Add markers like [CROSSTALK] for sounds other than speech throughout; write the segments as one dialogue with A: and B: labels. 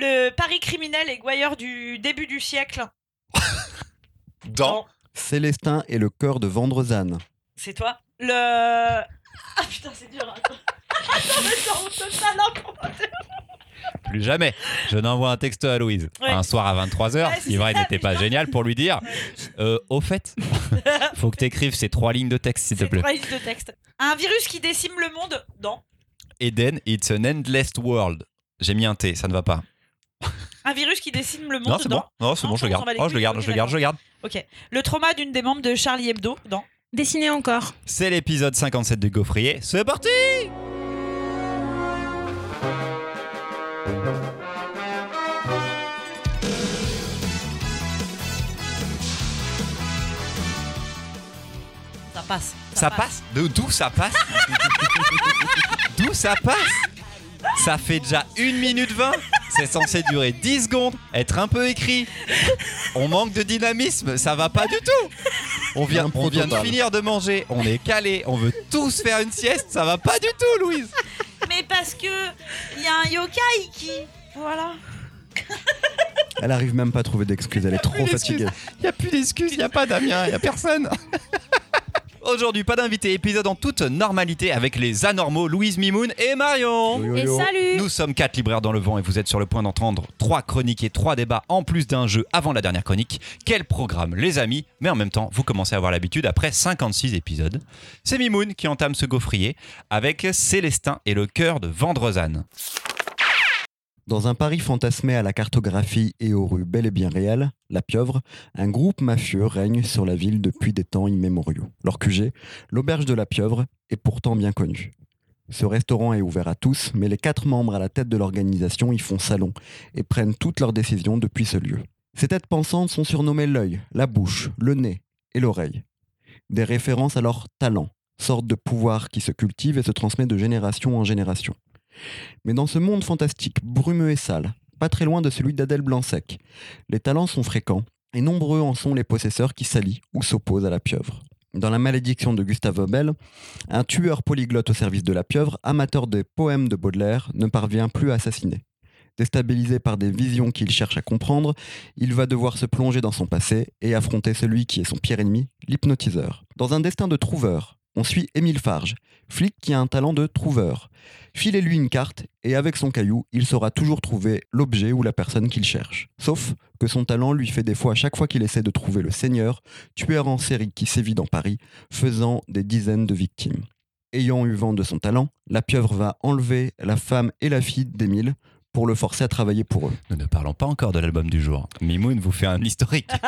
A: Le Paris criminel et gouailleur du début du siècle. [LAUGHS]
B: Dans.
C: Célestin et le cœur de Vendrezanne.
A: C'est toi. Le. [LAUGHS] Ah putain, c'est dur. Attends. Attends, mais ça.
B: Plus jamais. Je n'envoie un texto à Louise
A: Ouais.
B: un soir à 23h,
A: Ouais,
B: qui
A: c'est
B: vrai n'était pas génial, pour lui dire euh, Au fait, [LAUGHS] faut que t'écrives ces trois lignes de texte, s'il te plaît.
A: trois lignes de texte. Un virus qui décime le monde. Non.
B: Eden, it's an endless world. J'ai mis un T, ça ne va pas.
A: Un virus qui décime le monde.
B: Non, c'est bon. Non, c'est
A: Non,
B: bon, je le garde. Oh, je le garde,
A: ok,
B: je le garde, je le garde.
A: Ok. Le trauma d'une des membres de Charlie Hebdo. Non.
D: Dessiner encore.
B: C'est l'épisode 57 du Gaufrier. C'est parti
A: Ça passe.
B: Ça passe De D'où ça passe? [LAUGHS] D'où ça passe? Ça fait déjà 1 minute 20 C'est censé durer 10 secondes, être un peu écrit. On manque de dynamisme, ça va pas du tout On vient, on de finir de manger, on est calé, on veut tous faire une sieste, ça va pas du tout Louise
A: Mais parce que il y a un yokai qui. Voilà.
C: Elle arrive même pas à trouver d'excuses, elle est trop fatiguée.
B: Il y a plus d'excuses, il y a pas Damien, il y a personne. Aujourd'hui, pas d'invité, épisode en toute normalité avec les anormaux Louise Mimoun et Marion.
C: Yo, yo,
D: Et salut
B: Nous sommes quatre libraires dans le vent et vous êtes sur le point d'entendre trois chroniques et trois débats en plus d'un jeu avant la dernière chronique. Quel programme, les amis Mais en même temps, vous commencez à avoir l'habitude après 56 épisodes. C'est Mimoun qui entame ce gaufrier avec Célestin et le cœur de Vendrezanne.
C: Dans un Paris fantasmé à la cartographie et aux rues bel et bien réelles, la pieuvre, un groupe mafieux règne sur la ville depuis des temps immémoriaux. Leur QG, l'auberge de la pieuvre, est pourtant bien connu. Ce restaurant est ouvert à tous, mais les quatre membres à la tête de l'organisation y font salon et prennent toutes leurs décisions depuis ce lieu. Ces têtes pensantes sont surnommées l'œil, la bouche, le nez et l'oreille. Des références à leur talent, sorte de pouvoir qui se cultive et se transmet de génération en génération. Mais dans ce monde fantastique, brumeux et sale, pas très loin de celui d'Adèle Blanc-Sec, les talents sont fréquents et nombreux en sont les possesseurs qui s'allient ou s'opposent à la pieuvre. Dans La malédiction de Gustave Obel, un tueur polyglotte au service de la pieuvre, amateur des poèmes de Baudelaire, ne parvient plus à assassiner. Déstabilisé par des visions qu'il cherche à comprendre, il va devoir se plonger dans son passé et affronter celui qui est son pire ennemi, l'hypnotiseur. Dans un destin de trouveur, on suit Émile Farge, flic qui a un talent de trouveur. Filez-lui une carte et avec son caillou, il saura toujours trouver l'objet ou la personne qu'il cherche. Sauf que son talent lui fait défaut à chaque fois qu'il essaie de trouver le seigneur, tueur en série qui sévit dans Paris, faisant des dizaines de victimes. Ayant eu vent de son talent, la pieuvre va enlever la femme et la fille d'Émile pour le forcer à travailler pour eux.
B: Nous ne parlons pas encore de l'album du jour. Mimoun vous fait un historique. [LAUGHS]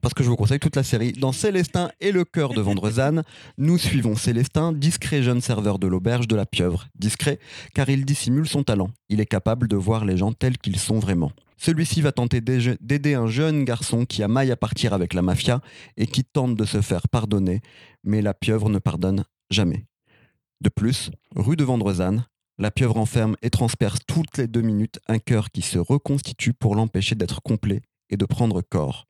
C: Parce que je vous conseille toute la série. Dans Célestin et le cœur de Vendrezanne, nous suivons Célestin, discret jeune serveur de l'auberge de la pieuvre. Discret car il dissimule son talent. Il est capable de voir les gens tels qu'ils sont vraiment. Celui-ci va tenter d'aider un jeune garçon qui a maille à partir avec la mafia et qui tente de se faire pardonner, mais la pieuvre ne pardonne jamais. De plus, rue de Vendrezanne, la pieuvre enferme et transperce toutes les deux minutes un cœur qui se reconstitue pour l'empêcher d'être complet et de prendre corps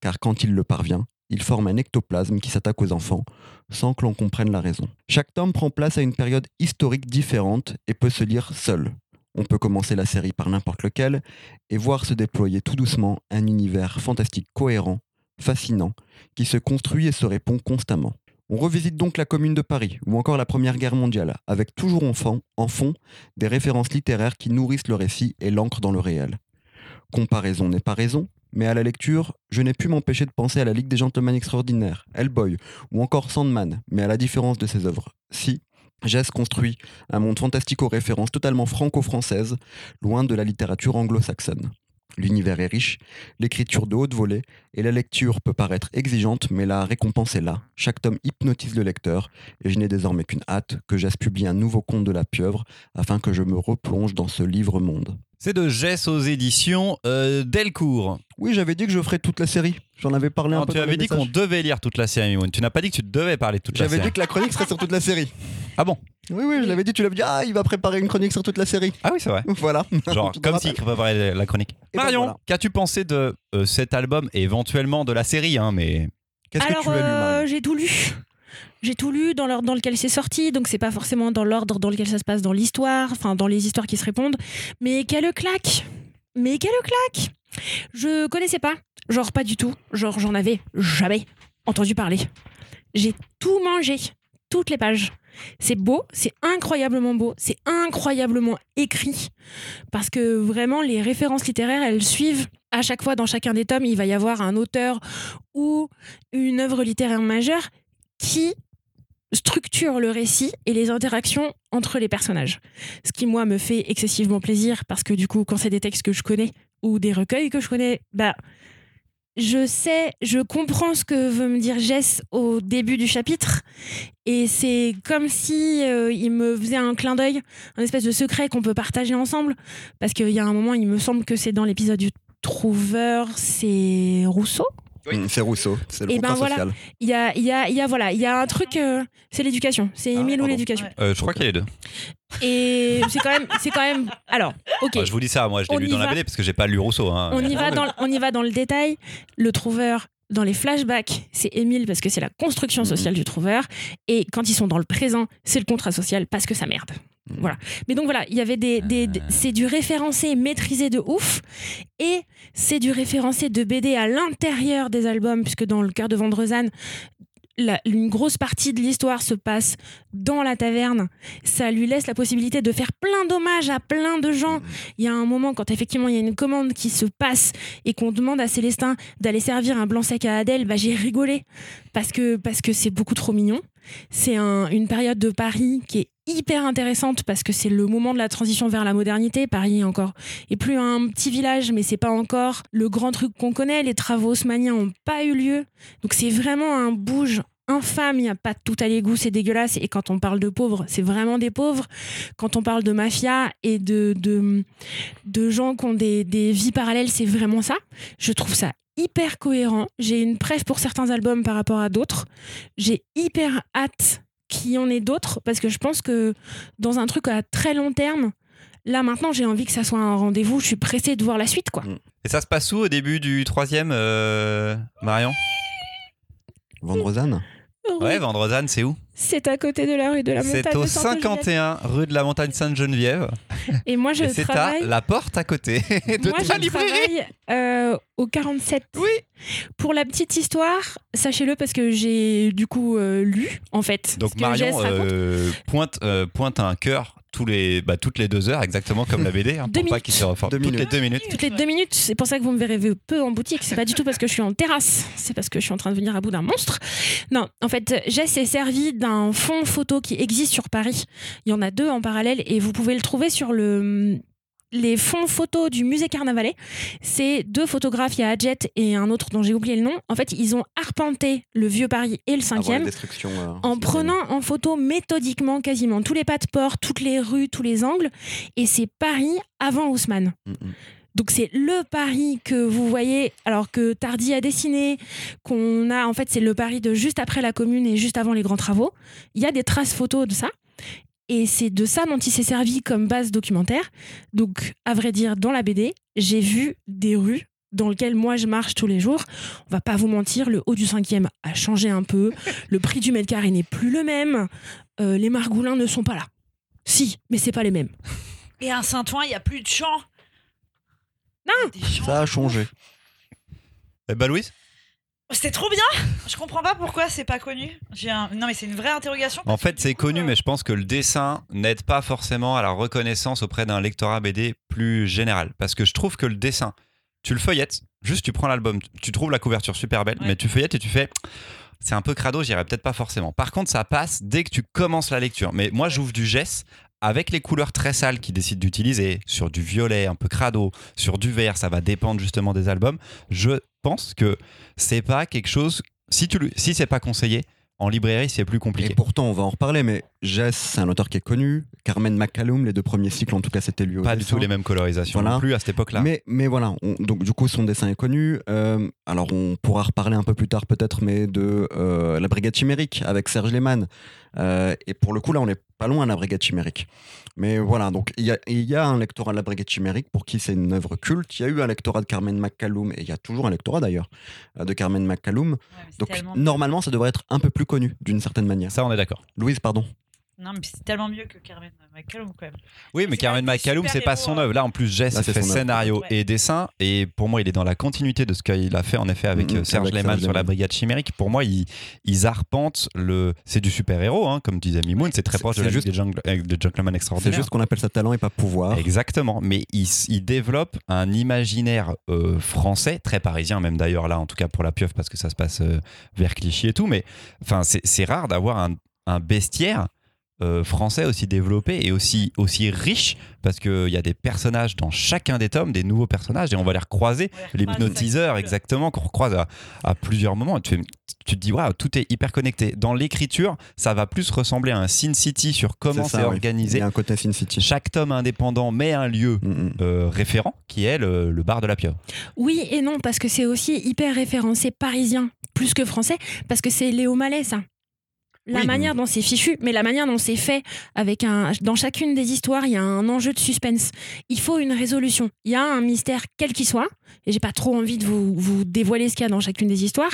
C: car quand il le parvient, il forme un ectoplasme qui s'attaque aux enfants sans que l'on comprenne la raison. Chaque tome prend place à une période historique différente et peut se lire seul. On peut commencer la série par n'importe lequel et voir se déployer tout doucement un univers fantastique cohérent, fascinant, qui se construit et se répond constamment. On revisite donc la Commune de Paris ou encore la Première Guerre mondiale, avec toujours en fond, en fond des références littéraires qui nourrissent le récit et l'ancrent dans le réel. Comparaison n'est pas raison, mais à la lecture, je n'ai pu m'empêcher de penser à la Ligue des Gentlemen Extraordinaires, Hellboy ou encore Sandman, mais à la différence de ces œuvres. Si, Jess construit un monde fantastique aux références totalement franco-françaises, loin de la littérature anglo-saxonne. L'univers est riche, l'écriture de haute volée, et la lecture peut paraître exigeante, mais la récompense est là. Chaque tome hypnotise le lecteur, et je n'ai désormais qu'une hâte que Jess publie un nouveau conte de la pieuvre, afin que je me replonge dans ce livre-monde.
B: C'est de Jess aux éditions euh, Delcourt.
C: Oui, j'avais dit que je ferais toute la série. J'en avais parlé un peu
B: tu avais dit qu'on devait lire toute la série, Mimoun. Tu n'as pas dit que tu devais parler toute la
C: J'avais
B: série.
C: dit que la chronique serait sur toute la série. [LAUGHS]
B: Ah bon
C: Oui, oui, je l'avais dit, tu l'avais dit, ah, il va préparer une chronique sur toute la série.
B: Ah oui, c'est vrai. [LAUGHS]
C: Voilà.
B: Genre, [LAUGHS] comme s'il préparait la chronique.
C: Et ben
B: Marion,
C: voilà.
B: qu'as-tu pensé de euh, cet album et éventuellement de la série hein, mais...
C: Qu'est-ce que tu as lu,
D: euh, j'ai tout lu. J'ai tout lu dans l'ordre dans lequel c'est sorti, donc c'est pas forcément dans l'ordre dans lequel ça se passe dans l'histoire, enfin dans les histoires qui se répondent. Mais quelle claque Mais quelle claque Je connaissais pas, genre pas du tout, genre j'en avais jamais entendu parler. J'ai tout mangé, toutes les pages. C'est beau, c'est incroyablement beau, c'est incroyablement écrit, parce que vraiment les références littéraires, elles suivent à chaque fois dans chacun des tomes, il va y avoir un auteur ou une œuvre littéraire majeure qui structure le récit et les interactions entre les personnages. Ce qui, moi, me fait excessivement plaisir parce que, du coup, quand c'est des textes que je connais ou des recueils que je connais, bah, je sais, je comprends ce que veut me dire Jess au début du chapitre. Et c'est comme si euh, il me faisait un clin d'œil, un espèce de secret qu'on peut partager ensemble. Parce qu'il y a un moment, il me semble que c'est dans l'épisode du Trouveur, c'est Rousseau?
B: Oui.
C: Mm, C'est Rousseau, c'est le
D: Eh ben voilà.
C: social.
D: Il y a, il y a, il y a, voilà, il y a un truc, euh, c'est l'éducation. C'est
C: Ah,
D: Émile ou l'éducation.
A: Ouais.
B: Euh, je crois qu'il y a les deux.
D: Et c'est quand même, c'est quand même. Alors, ok.
B: Je vous dis ça, moi je l'ai
D: On
B: lu
D: y
B: dans la
D: va.
B: BD parce que j'ai pas lu Rousseau. hein.
D: on y
C: Ah,
D: va dans, le- on y va dans le détail. Le trouveur. Dans les flashbacks, c'est Émile parce que c'est la construction
C: Mhm.
D: sociale du trouveur. Et quand ils sont dans le présent, c'est le contrat social parce que ça merde.
C: Mhm.
D: Voilà. Mais donc voilà, il y avait des, des- des-
B: Ah.
D: c'est du référencé maîtrisé de ouf, et c'est du référencé de BD à l'intérieur des albums, puisque dans le cœur de Vendrezane, la- une grosse partie de l'histoire se passe dans la taverne. Ça lui laisse la possibilité de faire plein d'hommages à plein de gens. Il y a un moment quand effectivement il y a une commande qui se passe et qu'on demande à Célestin d'aller servir un blanc sec à Adèle, bah, j'ai rigolé parce que parce que c'est beaucoup trop mignon. C'est un- une période de Paris qui est hyper intéressante parce que c'est le moment de la transition vers la modernité. Paris encore est plus un petit village, mais c'est pas encore le grand truc qu'on connaît. Les travaux haussmanniens n'ont pas eu lieu, donc c'est vraiment un bouge infâme. Il n'y a pas tout à l'égout, c'est dégueulasse. Et quand on parle de pauvres, c'est vraiment des pauvres. Quand on parle de mafia et de de, de gens qui ont des, des vies parallèles, c'est vraiment ça. Je trouve ça hyper cohérent. J'ai une preuve pour certains albums par rapport à d'autres. J'ai hyper hâte qu'il y en ait d'autres parce que je pense que dans un truc à très long terme, là maintenant j'ai envie que ça soit un rendez-vous. Je suis pressée de voir la suite quoi.
B: Et ça se passe où au début du troisième, euh, Marion?
C: Vendrezane
B: Ouais, Vendrezane, c'est où?
D: C'est à côté de la rue de la montagne.
B: C'est au
D: de Sainte-Geneviève.
B: 51 rue de la Montagne Sainte-Geneviève.
D: Et moi je
B: Et c'est à
D: travaille.
B: la porte à côté [LAUGHS] de
D: Moi,
B: ta
D: je
B: librairie.
D: travaille euh, au 47.
B: Oui.
D: Pour la petite histoire, sachez-le parce que j'ai du coup euh, lu en fait.
B: Donc Marion euh, pointe, euh, pointe un cœur tous les, bah, toutes les deux heures, exactement comme la BD, hein, [LAUGHS]
D: Deux
B: pour pas
D: minutes.
B: qu'il se reforme.
C: Deux
B: Toutes les deux minutes.
D: Toutes les deux minutes, c'est pour ça que vous me verrez peu en boutique. C'est pas du tout parce que je suis en terrasse, c'est parce que je suis en train de venir à bout d'un monstre. Non, en fait, Jess s'est servi d'un fond photo qui existe sur Paris. Il y en a deux en parallèle et vous pouvez le trouver sur le les fonds photos du musée Carnavalet. C'est deux photographes, il y a Adjet et un autre dont j'ai oublié le nom. En fait, ils ont arpenté le vieux Paris et le
C: Avant la
D: cinquième
C: destruction. euh,
D: en prenant en photo méthodiquement quasiment tous les pas de port, toutes les rues, tous les angles. Et c'est Paris avant Haussmann.
C: Mm, mm.
D: Donc c'est le Paris que vous voyez, alors que Tardy a dessiné, qu'on a en fait c'est le Paris de juste après la Commune et juste avant les grands travaux. Il y a des traces photos de ça. Et c'est de ça dont il s'est servi comme base documentaire. Donc, à vrai dire, dans la BD, j'ai vu des rues dans lesquelles moi je marche tous les jours. On va pas vous mentir, le haut du cinquième a changé un peu. Le prix du mètre carré n'est plus le même. Euh, les margoulins ne sont pas là. Si, mais c'est pas les mêmes.
A: Et à Saint-Ouen, il n'y a plus de champs.
D: Non.
C: Ça a changé.
B: Eh bah Louise?
A: C'était trop bien. Je comprends pas pourquoi c'est pas connu. J'ai un... Non mais c'est une vraie interrogation.
B: En fait, c'est connu,
A: euh,
B: mais je pense que le dessin n'aide pas forcément à la reconnaissance auprès d'un lectorat BD plus général. Parce que je trouve que le dessin, tu le feuillettes, juste tu prends l'album, tu trouves la couverture super belle,
A: Ouais.
B: mais tu feuillettes et tu fais. C'est un peu crado, j'irais peut-être pas forcément. Par contre, ça passe dès que tu commences la lecture. Mais moi, j'ouvre du gess avec les couleurs très sales qu'ils décident d'utiliser, sur du violet un peu crado, sur du vert, ça va dépendre justement des albums. Je pense que c'est pas quelque chose. Si, tu si c'est pas conseillé, en librairie, c'est plus compliqué.
C: Et pourtant, on va en reparler, mais Jess, c'est un auteur qui est connu. Carmen McCallum, les deux premiers cycles, en tout cas, c'était lui au
B: pas du tout les mêmes colorisations
C: Voilà.
B: non plus à cette époque-là.
C: Mais, mais voilà, on- donc du coup, son dessin est connu. Euh, alors, on pourra reparler un peu plus tard, peut-être, mais de euh, La Brigade Chimérique avec Serge Lehmann. Euh, et pour le coup, là, on est pas loin la Brigade Chimérique. Mais voilà, donc il y a, il y a un lectorat de la Brigade Chimérique pour qui c'est une œuvre culte. Il y a eu un lectorat de Carmen McCallum, et il y a toujours un lectorat d'ailleurs euh, de Carmen McCallum.
A: Ouais,
C: Donc
A: tellement-
C: normalement, ça devrait être un peu plus connu d'une certaine manière.
B: Ça, on est d'accord.
C: Louise, pardon.
A: Non, mais c'est tellement mieux que Carmen McCallum quand même.
B: Oui, mais
A: C'est
B: Carmen McCallum, c'est pas son œuvre. Là, en plus, Jess
C: Là, c'est
B: fait
C: son
B: scénario
A: Ouais.
B: et dessin. Et pour moi, il est dans la continuité de ce qu'il a fait, en effet, avec
C: Mhm,
B: euh, Serge Lehmann sur la. Brigade Chimérique. Pour moi, ils, ils arpentent le. C'est du super-héros, hein, comme disait Mimoun. C'est très
C: C'est-
B: proche de
C: c'est
B: la
C: juste-
B: des, Jungle- euh, des Gentlemen
C: C'est
B: Extraordinaires.
C: juste qu'on appelle ça talent et pas pouvoir.
B: Exactement, mais il, il développe un imaginaire euh, français, très parisien même d'ailleurs là, en tout cas pour la pieuvre parce que ça se passe euh, vers Clichy et tout, mais enfin c'est c'est rare d'avoir un, un bestiaire euh, français aussi développé et aussi, aussi riche parce qu'il y a des personnages dans chacun des tomes, des nouveaux personnages et on va les recroiser, l'hypnotiseur exactement, qu'on recroise à, à plusieurs moments. Et Tu, fais- tu te dis, waouh, tout est hyper connecté. Dans l'écriture, ça va plus ressembler à un Sin City sur comment
C: ça,
B: c'est
C: oui.
B: organisé.
C: Il y a un côté Sin City.
B: Chaque tome indépendant met un lieu
C: Mm, mm.
B: euh, référent qui est le, le bar de la pieuvre.
D: Oui et non, parce que c'est aussi hyper référencé parisien, plus que français, parce que c'est Léo Mallet, ça. La
B: Oui,
D: manière dont c'est fichu, mais la manière dont c'est fait, avec un, dans chacune des histoires, il y a un enjeu de suspense. Il faut une résolution. Il y a un mystère, quel qu'il soit, et j'ai pas trop envie de vous, vous dévoiler ce qu'il y a dans chacune des histoires,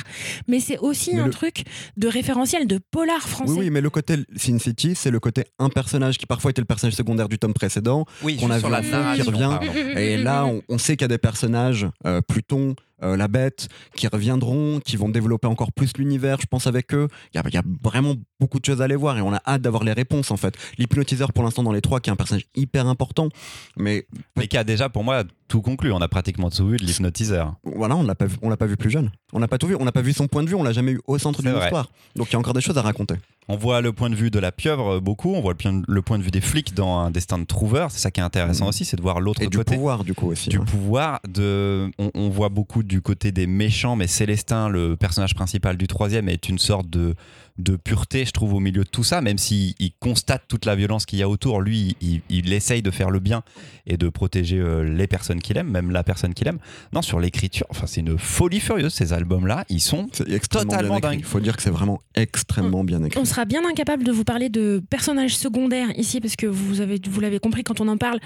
D: mais c'est aussi
C: Mais
D: un
C: le-
D: truc de référentiel, de polar français.
C: Oui, oui, mais le côté Sin City, c'est le côté un personnage qui parfois était le personnage secondaire du tome précédent.
B: Oui,
C: Qu'on a
B: sur
C: vu
B: la
C: qui revient.
B: pardon.
C: Et là, [LAUGHS] on, on sait qu'il y a des personnages, euh, Pluton, euh, la bête, qui reviendront, qui vont développer encore plus l'univers, je pense, avec eux. Il y y a vraiment beaucoup de choses à aller voir et on a hâte d'avoir les réponses, en fait. L'hypnotiseur, pour l'instant, dans les trois, qui est un personnage hyper important, mais
B: Mais qui a déjà pour moi tout conclu. On a pratiquement tout vu de l'hypnotiseur.
C: voilà, on l'a pas vu, on l'a pas vu plus jeune. On n'a pas tout vu, on n'a pas vu son point de vue, on l'a jamais eu au centre
B: C'est
C: d'une
B: vrai.
C: histoire. Donc il y a encore des choses à raconter.
B: On voit le point de vue de la pieuvre euh, beaucoup, on voit le, point- de vue des flics dans un destin de trouveur. C'est ça qui est intéressant
C: Mhm.
B: aussi, c'est de voir l'autre
C: Et du
B: côté.
C: pouvoir, du coup, aussi.
B: du
C: ouais.
B: pouvoir de on, on voit beaucoup du côté des méchants mais Célestin le personnage principal du troisième est une sorte de de pureté je trouve au milieu de tout ça même s'il il constate toute la violence qu'il y a autour lui il, il essaye de faire le bien et de protéger euh, les personnes qu'il aime même la personne qu'il aime non sur l'écriture enfin c'est une folie furieuse ces albums là ils sont Totalement
C: bien écrit.
B: dingue.
C: Il faut dire que c'est vraiment extrêmement bien écrit.
D: On sera bien incapable de vous parler de personnages secondaires ici, parce que vous avez, vous l'avez compris quand on en parle,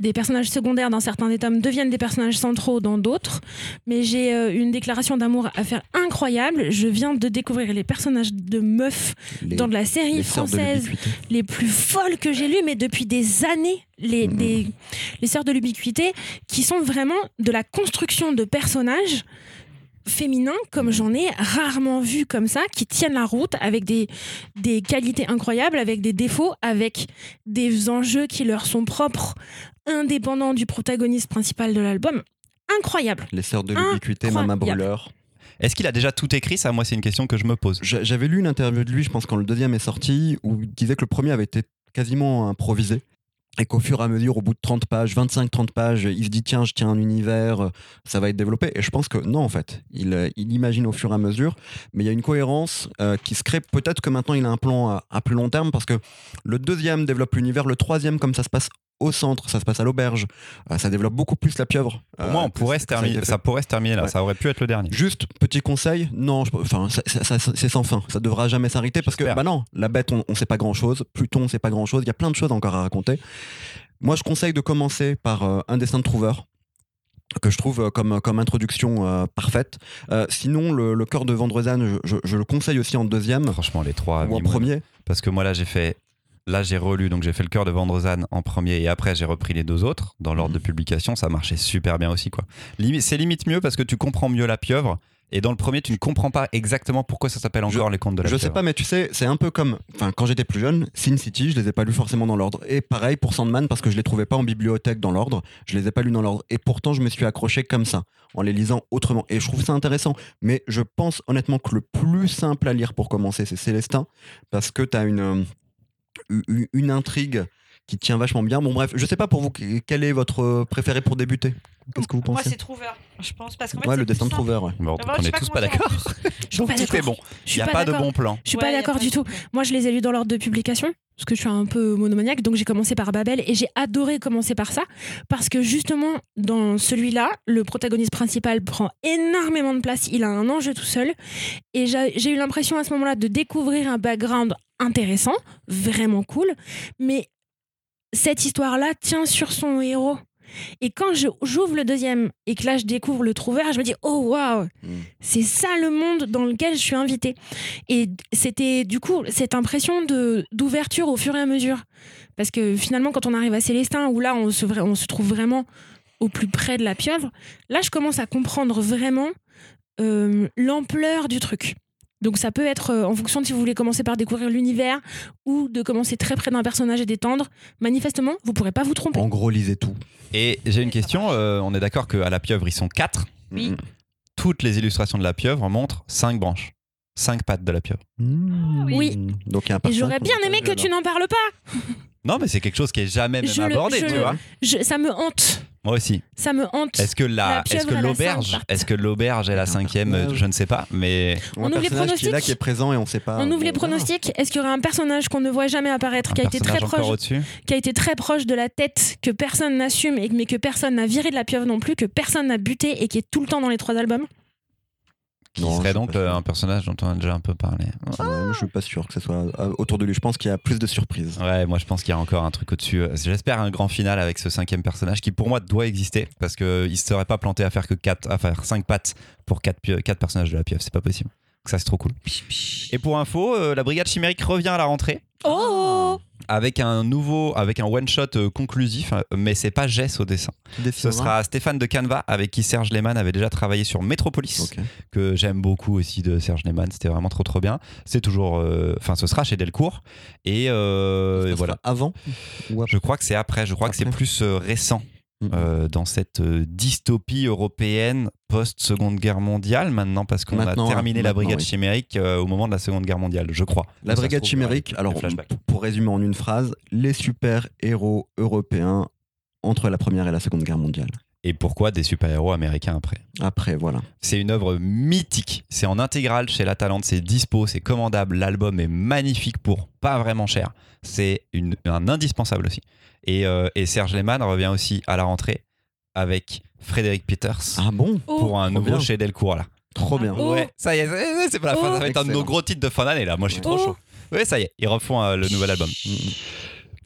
D: des personnages secondaires dans certains des tomes deviennent des personnages centraux dans d'autres. Mais j'ai euh, une déclaration d'amour à faire incroyable. Je viens de découvrir les personnages de meufs
C: Les,
D: dans de la série
C: les
D: française les plus folles que j'ai lues, mais depuis des années, les,
C: Mhm.
D: des- les sœurs de l'ubiquité, qui sont vraiment de la construction de personnages féminins, comme j'en ai rarement vu comme ça, qui tiennent la route avec des, des qualités incroyables, avec des défauts, avec des enjeux qui leur sont propres, indépendants du protagoniste principal de l'album. Incroyable.
C: Les sœurs de l'ubiquité. Mama Brûleur.
B: Est-ce qu'il a déjà tout écrit? Ça moi c'est une question que je me pose
C: J'a- J'avais lu une interview de lui, je pense, quand le deuxième est sorti, où il disait que le premier avait été quasiment improvisé. Et qu'au fur et à mesure, au bout de 30 pages, 25-30 pages, il se dit tiens, je tiens un univers, ça va être développé. Et je pense que non, en fait. Il, il imagine au fur et à mesure, mais il y a une cohérence euh, qui se crée. Peut-être que maintenant, il a un plan à plus long terme, parce que le deuxième développe l'univers, le troisième, comme ça se passe au centre, ça se passe à l'auberge, euh, ça développe beaucoup plus la pieuvre.
B: pour
C: euh,
B: moi on pourrait se terminer ça pourrait se terminer là
C: Ouais.
B: ça aurait pu être le dernier
C: Juste petit conseil, non, enfin c'est sans fin, ça devra jamais s'arrêter parce que bah non, la bête on, on sait pas grand chose, Pluton on sait pas grand chose, il y a plein de choses encore à raconter. Moi je conseille de commencer par euh, un destin de trouveur que je trouve comme, comme introduction euh, parfaite. Euh, sinon le, le cœur de Vendrezane, je, je- je le conseille aussi en deuxième
B: franchement les trois
C: ou en premier.
B: Parce que moi là j'ai fait là j'ai relu donc j'ai fait le cœur de Vendrezane en premier et après j'ai repris les deux autres dans l'ordre de publication ça marchait super bien aussi quoi. C'est limite mieux parce que tu comprends mieux la pieuvre et dans le premier tu ne comprends pas exactement pourquoi ça s'appelle encore les contes de la
C: Je
B: pieuvre.
C: sais pas, mais tu sais, c'est un peu comme. Enfin, quand j'étais plus jeune, Sin City, je les ai pas lus forcément dans l'ordre. Et pareil pour Sandman, parce que je les trouvais pas en bibliothèque dans l'ordre. Je les ai pas lus dans l'ordre. Et pourtant, je me suis accroché comme ça, en les lisant autrement. Et je trouve ça intéressant. Mais je pense honnêtement que le plus simple à lire pour commencer, c'est Célestin, parce que tu as une, euh, une intrigue qui tient vachement bien. Bon, bref, je sais pas pour vous, quel est votre préféré pour débuter? Qu'est-ce que vous
A: Moi,
C: pensez?
A: c'est Trouver, je pense. Parce qu'en fait,
C: Ouais, le
A: plus
C: dessin de. Trover, ouais.
B: Bon, on est
A: pas
B: tous pas d'accord. Donc
D: pas
B: tout est bon.
D: Je
B: Il n'y a
D: pas
B: pas de bon plan.
D: Je suis
A: Ouais,
D: pas d'accord du tout.
A: plan.
D: Moi, je les ai lus dans l'ordre de publication, parce que je suis un peu monomaniaque, donc j'ai commencé par Babel et j'ai adoré commencer par ça, parce que justement, dans celui-là, le protagoniste principal prend énormément de place, il a un enjeu tout seul, et j'ai j'ai eu l'impression à ce moment-là de découvrir un background intéressant, vraiment cool, mais cette histoire-là tient sur son héros. Et quand je- j'ouvre le deuxième et que là je découvre le trouveur, je me dis oh waouh,
C: Mm.
D: c'est ça le monde dans lequel je suis invitée. Et c'était du coup cette impression de d'ouverture au fur et à mesure, parce que finalement quand on arrive à Célestin où là on se vra- on se trouve vraiment au plus près de la pieuvre, là je commence à comprendre vraiment euh, l'ampleur du truc. Donc ça peut être euh, en fonction de si vous voulez commencer par découvrir l'univers ou de commencer très près d'un personnage et d'étendre. Manifestement, vous pourrez pas vous tromper.
C: En gros, lisez tout.
B: Et j'ai une question. euh, on est d'accord qu'à la pieuvre, ils sont quatre.
A: Oui.
C: Mm.
B: Toutes les illustrations de la pieuvre montrent cinq branches. Cinq pattes de la pieuvre.
C: Mm.
D: Oui.
C: Donc il y a un
D: Et j'aurais bien aimé que tu n'en parles pas.
B: Non, mais c'est quelque chose qui est jamais même
D: Je le-
B: abordé,
D: je
B: tu
D: le-
B: vois.
D: Je- ça me hante.
B: Moi aussi.
D: Ça me hante.
B: Est-ce que la, est-ce que l'auberge, est-ce que l'auberge est la cinquième. Je ne sais pas, mais
C: On
D: On
C: un
D: ouvre les
C: personnage qui est là,
D: pronostics
C: qui est présent et on sait pas.
D: On ouvre les pronostics. Est-ce qu'il y aurait un personnage qu'on ne voit jamais apparaître,
B: un
D: qui a été très proche, qui a été très proche de la tête, que personne n'assume, et- mais que personne n'a viré de la pieuvre non plus, que personne n'a buté et qui est tout le temps dans les trois albums?
B: Qui
C: Non,
B: serait donc
C: sûr.
B: un personnage dont on a déjà un peu parlé.
C: Ouais, moi, je suis pas sûr que ce soit euh, autour de lui. Je pense qu'il y a plus de surprises.
B: Ouais, moi je pense qu'il y a encore un truc au-dessus. Euh, J'espère un grand final avec ce cinquième personnage qui pour moi doit exister parce qu'il ne serait pas planté à faire que quatre, à faire cinq pattes pour quatre, quatre personnages de la pieuvre. C'est pas possible. Donc ça c'est trop cool. Et pour info, euh, la brigade chimérique revient à la rentrée
D: Oh
B: avec un nouveau, avec un one shot euh, conclusif, euh, mais c'est pas Jess au dessin. Ce sera Stéphane de Canva avec qui Serge Lehmann avait déjà travaillé sur Metropolis.
C: Ok.
B: que j'aime beaucoup aussi de Serge Lehmann. C'était vraiment trop trop bien. C'est toujours, euh, enfin, ce sera chez Delcourt et, euh, et voilà.
C: Avant ou après
B: Je crois que c'est après. Je crois que c'est
C: Après.
B: plus euh, récent
C: Mhm.
B: euh, dans cette euh, dystopie européenne post-seconde guerre mondiale maintenant parce qu'on a
C: Maintenant,
B: terminé la brigade
C: oui.
B: chimérique euh, au moment de la seconde guerre mondiale, je crois.
C: La brigade
B: trouve,
C: chimérique, alors pour- résumer en une phrase, les super-héros européens entre la première et la seconde guerre mondiale.
B: Et pourquoi des super-héros américains après?
C: Après, voilà.
B: C'est une œuvre mythique. C'est en intégrale chez La Talente, c'est dispo, c'est commandable. L'album est magnifique pour pas vraiment cher. C'est un indispensable aussi. Et, euh, et Serge Lehmann revient aussi à la rentrée avec Frédéric Peters
C: Ah bon
D: Oh
B: pour un
C: trop
B: nouveau
C: bien.
B: chez Delcourt là.
C: Trop bien.
D: Oh.
B: Ouais, ça y est, c'est- pas la fin,
D: Oh.
B: ça va être un de nos gros titres de fin d'année là. Moi je suis trop
D: Oh.
B: chaud. Ouais, ça y est, ils refont euh, le nouvel album.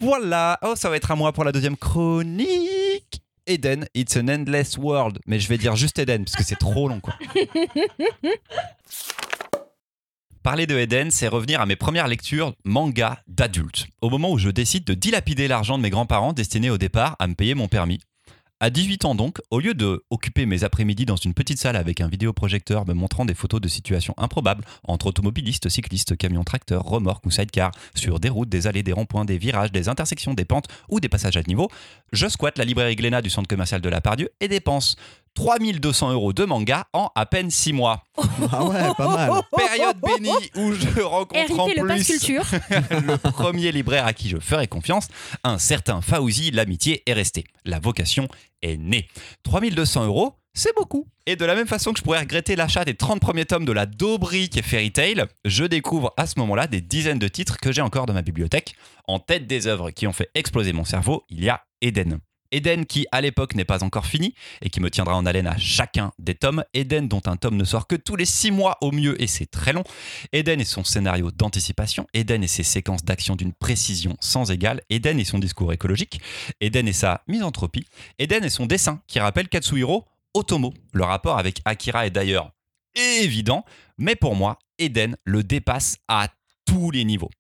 B: Voilà, oh ça va être à moi pour la deuxième chronique. Eden, It's an Endless World. Mais je vais dire juste Eden, parce que c'est trop long, quoi. [LAUGHS] Parler de Eden, c'est revenir à mes premières lectures manga d'adultes, au moment où je décide de dilapider l'argent de mes grands-parents destiné au départ à me payer mon permis. À 18 ans donc, au lieu de occuper mes après-midi dans une petite salle avec un vidéoprojecteur me montrant des photos de situations improbables entre automobilistes, cyclistes, camions tracteurs, remorques ou sidecar, sur des routes, des allées, des ronds-points, des virages, des intersections, des pentes ou des passages à niveau, je squatte la librairie Glénat du centre commercial de la Pardieu et dépense 3200 euros de manga en à peine 6 mois.
C: Ah ouais, pas mal. [LAUGHS]
B: Période bénie où je rencontre en
D: le pass
B: plus
D: culture. [LAUGHS]
B: le premier libraire à qui je ferai confiance, un certain Faouzi, l'amitié est restée. La vocation est née. 3200 euros, c'est beaucoup. Et de la même façon que je pourrais regretter l'achat des 30 premiers tomes de la Daubry qui est Fairy Tail, je découvre à ce moment-là des dizaines de titres que j'ai encore dans ma bibliothèque. En tête des œuvres qui ont fait exploser mon cerveau, il y a Eden. Eden qui à l'époque n'est pas encore fini et qui me tiendra en haleine à chacun des tomes. Eden dont un tome ne sort que tous les 6 mois au mieux et c'est très long. Eden et son scénario d'anticipation, Eden et ses séquences d'action d'une précision sans égale, Eden et son discours écologique, Eden et sa misanthropie, Eden et son dessin qui rappelle Katsuhiro Otomo. Le rapport avec Akira est d'ailleurs évident, mais pour moi, Eden le dépasse à tous les niveaux.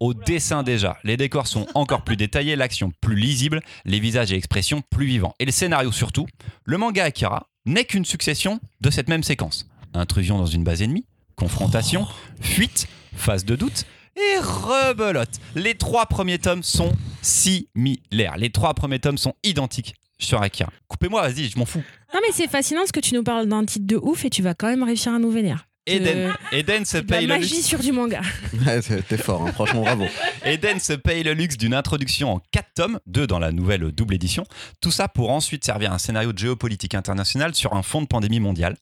B: Au dessin déjà, les décors sont encore plus détaillés, l'action plus lisible, les visages et expressions plus vivants. Et le scénario surtout, le manga Akira n'est qu'une succession de cette même séquence. Intrusion dans une base ennemie, confrontation, fuite, phase de doute et rebelote. Les trois premiers tomes sont similaires. Les trois premiers tomes sont identiques sur Akira. Coupez-moi, vas-y, je m'en fous.
D: Non mais c'est fascinant parce que tu nous parles d'un titre de ouf et tu vas quand même réussir à nous vénérer.
B: Eden, Eden se
D: la
B: paye le
D: magie
B: luxe.
D: sur du manga. [LAUGHS]
C: Ouais, T'es fort, hein, franchement, bravo. [LAUGHS]
B: Eden se paye le luxe d'une introduction en 4 tomes, 2 dans la nouvelle double édition. Tout ça pour ensuite servir un scénario de géopolitique internationale sur un fond de pandémie mondiale.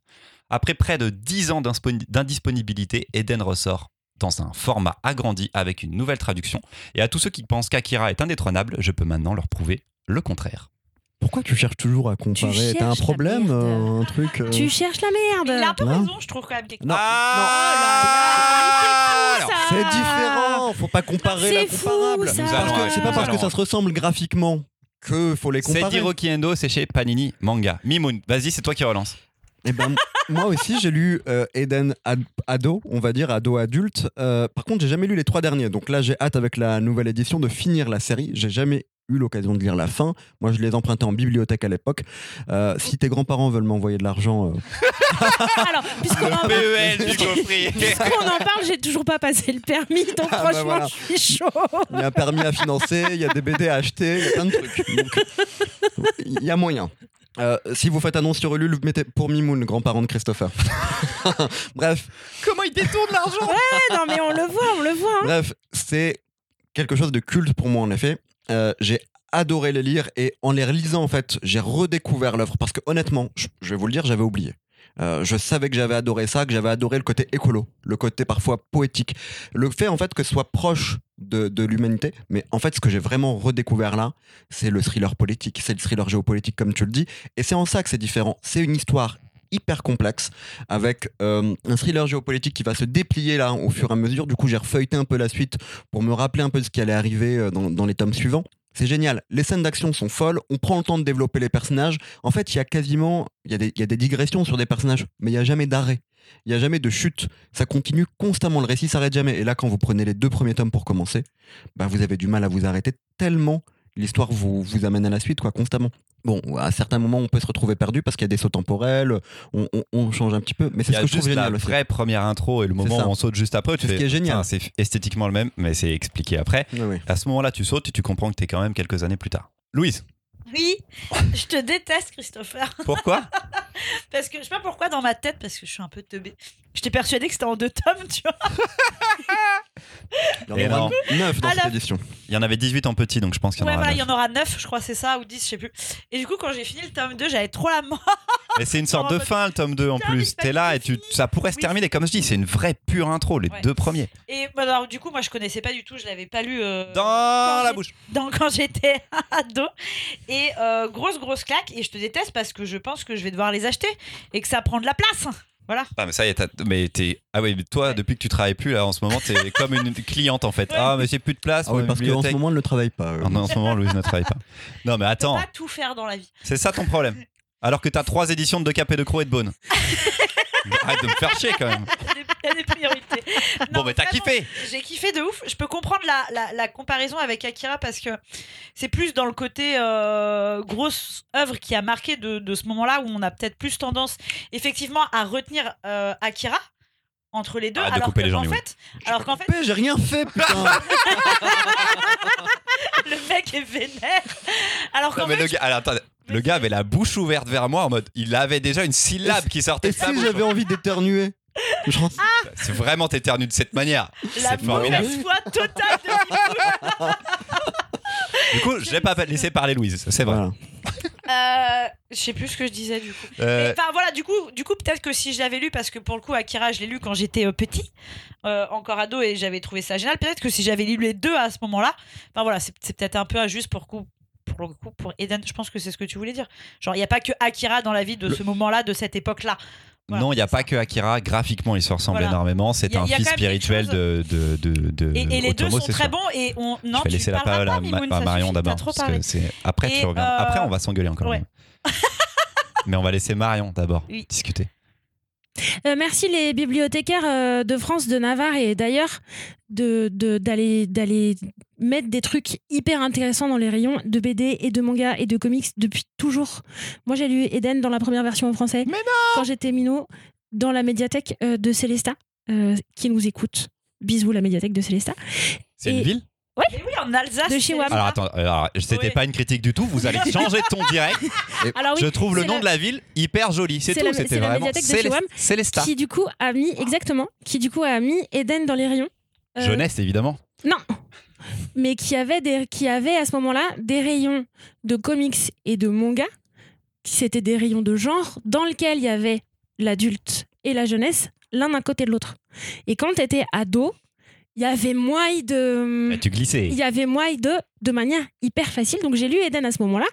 B: Après près de 10 ans d'indisponibilité, Eden ressort dans un format agrandi avec une nouvelle traduction. Et à tous ceux qui pensent qu'Akira est indétrônable, je peux maintenant leur prouver le contraire.
C: Pourquoi tu cherches toujours à comparer T'as un
D: la
C: problème,
D: merde.
C: euh, un truc euh,
D: Tu cherches la
A: Il a un
D: merde.
A: peu
C: Hein
A: raison, je trouve quand même quelque
C: Non,
B: Ah,
D: Ça,
C: C'est différent, faut pas comparer
D: C'est
B: allons-
C: que c'est pas
B: nous
C: parce que ça se ressemble graphiquement que faut les
B: C'est
C: comparer.
B: Hiroki Endo, c'est chez Panini Manga. Mimoun, vas-y, c'est toi qui relance.
C: Eh ben, [LAUGHS] moi aussi, j'ai lu euh, Eden ad- ado, on va dire ado adulte. Euh, par contre, j'ai jamais lu les trois derniers. Donc là, j'ai hâte avec la nouvelle édition de finir la série. J'ai jamais eu l'occasion de lire la fin. Moi, je les empruntais en bibliothèque à l'époque. Euh, si tes grands-parents veulent m'envoyer de l'argent, euh, [LAUGHS]
D: Alors, puisqu'on en,
B: Gaufrier. [LAUGHS]
D: puisqu'on en parle, j'ai toujours pas passé le permis, donc
C: Ah, bah
D: franchement,
C: voilà.
D: je suis chaud.
C: il y a un permis à financer, il y a des BD à acheter, il y a plein de trucs. Donc, il y a moyen. Euh, si vous faites annonce sur Ulule, vous mettez pour Mimoun, grand-parent de Christopher. [LAUGHS] Bref,
B: Comment il détourne l'argent?
D: Ouais, non, mais on le voit, on le voit. hein.
C: Bref, c'est quelque chose de culte pour moi en effet. Euh, j'ai adoré les lire et en les relisant en fait, j'ai redécouvert l'œuvre parce que honnêtement, je, vais vous le dire, j'avais oublié. Euh, je savais que j'avais adoré ça, que j'avais adoré le côté écolo, le côté parfois poétique, le fait en fait que ce soit proche de l'humanité. Mais en fait, ce que j'ai vraiment redécouvert là, c'est le thriller politique, c'est le thriller géopolitique comme tu le dis, et c'est en ça que c'est différent. C'est une histoire hyper complexe avec euh, un thriller géopolitique qui va se déplier là au fur et à mesure. Du coup, j'ai refeuilleté un peu la suite pour me rappeler un peu ce qui allait arriver euh, dans, les tomes suivants. C'est génial. Les scènes d'action sont folles. On prend le temps de développer les personnages. En fait, il y a quasiment, il y, a des- digressions sur des personnages, mais il y a jamais d'arrêt. Il y a jamais de chute. Ça continue constamment. Le récit s'arrête jamais. Et là, quand vous prenez les deux premiers tomes pour commencer, bah, vous avez du mal à vous arrêter tellement l'histoire vous, vous amène à la suite, quoi, constamment. Bon, à certains moments, on peut se retrouver perdu parce qu'il y a des sauts temporels, on, on- on change un petit peu, mais c'est ce que je trouve
B: juste la
C: génial aussi.
B: vraie première intro et le moment où on saute juste après. Tu
C: C'est ce
B: fais,
C: qui est génial.
B: C'est esthétiquement le même, mais c'est expliqué après. À ce moment-là, tu sautes et tu comprends que t'es quand même quelques années plus tard. Louise,
A: Oui, je te déteste, Christopher.
B: pourquoi? [LAUGHS]
A: Parce que je sais pas pourquoi dans ma tête, parce que je suis un peu teubée. J'étais persuadée que c'était en deux tomes, tu vois.
C: Il y en
B: Et
C: aura
B: non.
C: neuf dans
A: À
C: cette
A: la-
C: édition.
B: Il y en avait 18 en petit, donc je pense qu'il y en
A: Ouais,
B: aura
A: voilà, il y
B: neuf.
A: en aura neuf, je crois, c'est ça, ou 10, je sais plus. Et du coup, quand j'ai fini le tome 2, j'avais trop la mort.
B: Mais c'est une sorte de fin, le tome 2 en
A: Putain, mais
B: plus.
A: c'est
B: T'es là et
A: fini.
B: tu, ça pourrait se
A: Oui.
B: terminer. Comme je dis, c'est une vraie pure intro, les
A: Ouais.
B: deux premiers.
A: Et bah, alors, du coup, moi, je connaissais pas du tout, je l'avais pas lu. euh,
B: Dans
A: quand
B: la
A: j'ai-
B: bouche.
A: dans- quand j'étais [LAUGHS] ado. Et euh, grosse, grosse claque. Et je te déteste parce que je pense que je vais devoir les acheter et que ça prend de la place. Voilà.
B: Ah, mais ça y est, mais t'es. Ah oui, mais toi, depuis que tu travailles plus, là, en ce moment, t'es [LAUGHS] comme une cliente en fait.
A: Ouais.
B: Ah, mais j'ai plus de place
C: Ah oui, parce qu'en ce moment, elle ne travaille pas. euh.
B: Ah non, en ce moment, Louise ne travaille pas. Non, mais
A: Je peux
B: attends,
A: pas tout faire dans la vie.
B: c'est ça ton problème. Alors que t'as trois éditions de De Cap et de Croc et de Bone. [LAUGHS] Arrête de me faire chier quand même.
A: Il y a des- il y a des priorités.
B: Bon, mais t'as kiffé
A: J'ai kiffé de ouf. Je peux comprendre la, la, la comparaison avec Akira parce que c'est plus dans le côté euh, grosse œuvre qui a marqué de, de ce moment-là où on a peut-être plus tendance effectivement à retenir euh, Akira entre les deux.
B: Arrête de
A: alors
B: couper
A: que,
B: les gens,
A: en
B: Nimo.
A: fait, alors qu'en fait,
C: J'ai rien fait, putain. [LAUGHS]
A: le mec est vénère. Alors qu'en fait,
B: le gars, alors, le gars avait la bouche ouverte vers moi en mode. Il avait déjà une syllabe qui sortait
C: Et
B: de sa
C: si j'avais envie d'éternuer Genre,
B: C'est vraiment t'éternues de cette manière.
A: la
B: C'est formidable.
A: mauvaise foi totale de.
B: Du coup, je l'ai pas laissé parler Louise, c'est vrai.
C: voilà.
A: Euh, je sais plus ce que je disais du coup.
B: Euh,
A: Enfin voilà, du coup, du coup peut-être que si je l'avais lu, parce que pour le coup, Akira, je l'ai lu quand j'étais euh, petit, euh, encore ado, et j'avais trouvé ça génial. Peut-être que si j'avais lu les deux à ce moment-là, enfin voilà, c'est c'est peut-être un peu injuste pour coup. Pour le coup, pour Eden, je pense que c'est ce que tu voulais dire. Genre, il n'y a pas que Akira dans la vie de
C: Le-
A: ce moment-là, de cette époque-là. Voilà,
B: non, il n'y a pas
A: ça.
B: que Akira. Graphiquement, il se ressemble
A: Voilà.
B: énormément. C'est un fils spirituel de, de, de, de
A: Et, et les deux
B: Otomo,
A: sont
B: c'est
A: très
B: sûr.
A: bons. Et on, non,
B: je vais
A: tu
B: laisser la parole à, Ma- Marion d'abord.
A: trop
B: parce
A: parlé.
B: que c'est- Après, tu reviens.
A: euh,
B: Après, on va s'engueuler encore.
A: ouais. [LAUGHS]
B: Mais on va laisser Marion d'abord
A: Oui.
B: discuter.
D: Euh, merci les bibliothécaires euh, de France, de Navarre et d'ailleurs de de- d'aller d'aller mettre des trucs hyper intéressants dans les rayons de BD et de manga et de comics depuis toujours. Moi j'ai lu Eden dans la première version en français.
B: Mais
D: Quand j'étais minot dans la médiathèque euh, de Célesta euh, qui nous écoute. Bisous la médiathèque de Célesta.
B: C'est
D: Et-
B: une ville
A: Et oui, en Alsace.
D: De
A: ça
B: Alors attends, alors, c'était
A: Oui.
B: pas une critique du tout. Vous allez [LAUGHS] changer de ton direct. [LAUGHS]
D: Alors oui,
B: Je trouve le nom
D: la-
B: de la ville hyper joli. C'est tout. C'était
D: c'est la
B: vraiment
D: médiathèque de chez
B: Célest-
D: WAM
B: Célestat.
D: qui du coup a mis exactement, qui du coup a mis Eden dans les rayons. Euh,
B: Jeunesse évidemment.
D: Non. Mais qui avait, des, qui avait à ce moment-là des rayons de comics et de manga. C'était des rayons de genre dans lesquels il y avait l'adulte et la jeunesse, l'un d'un côté de l'autre. Et quand tu étais ado, il y avait moins de.
B: Bah, tu glissais.
D: Il y avait moins de, de manière hyper facile. Donc j'ai lu Eden à ce moment-là.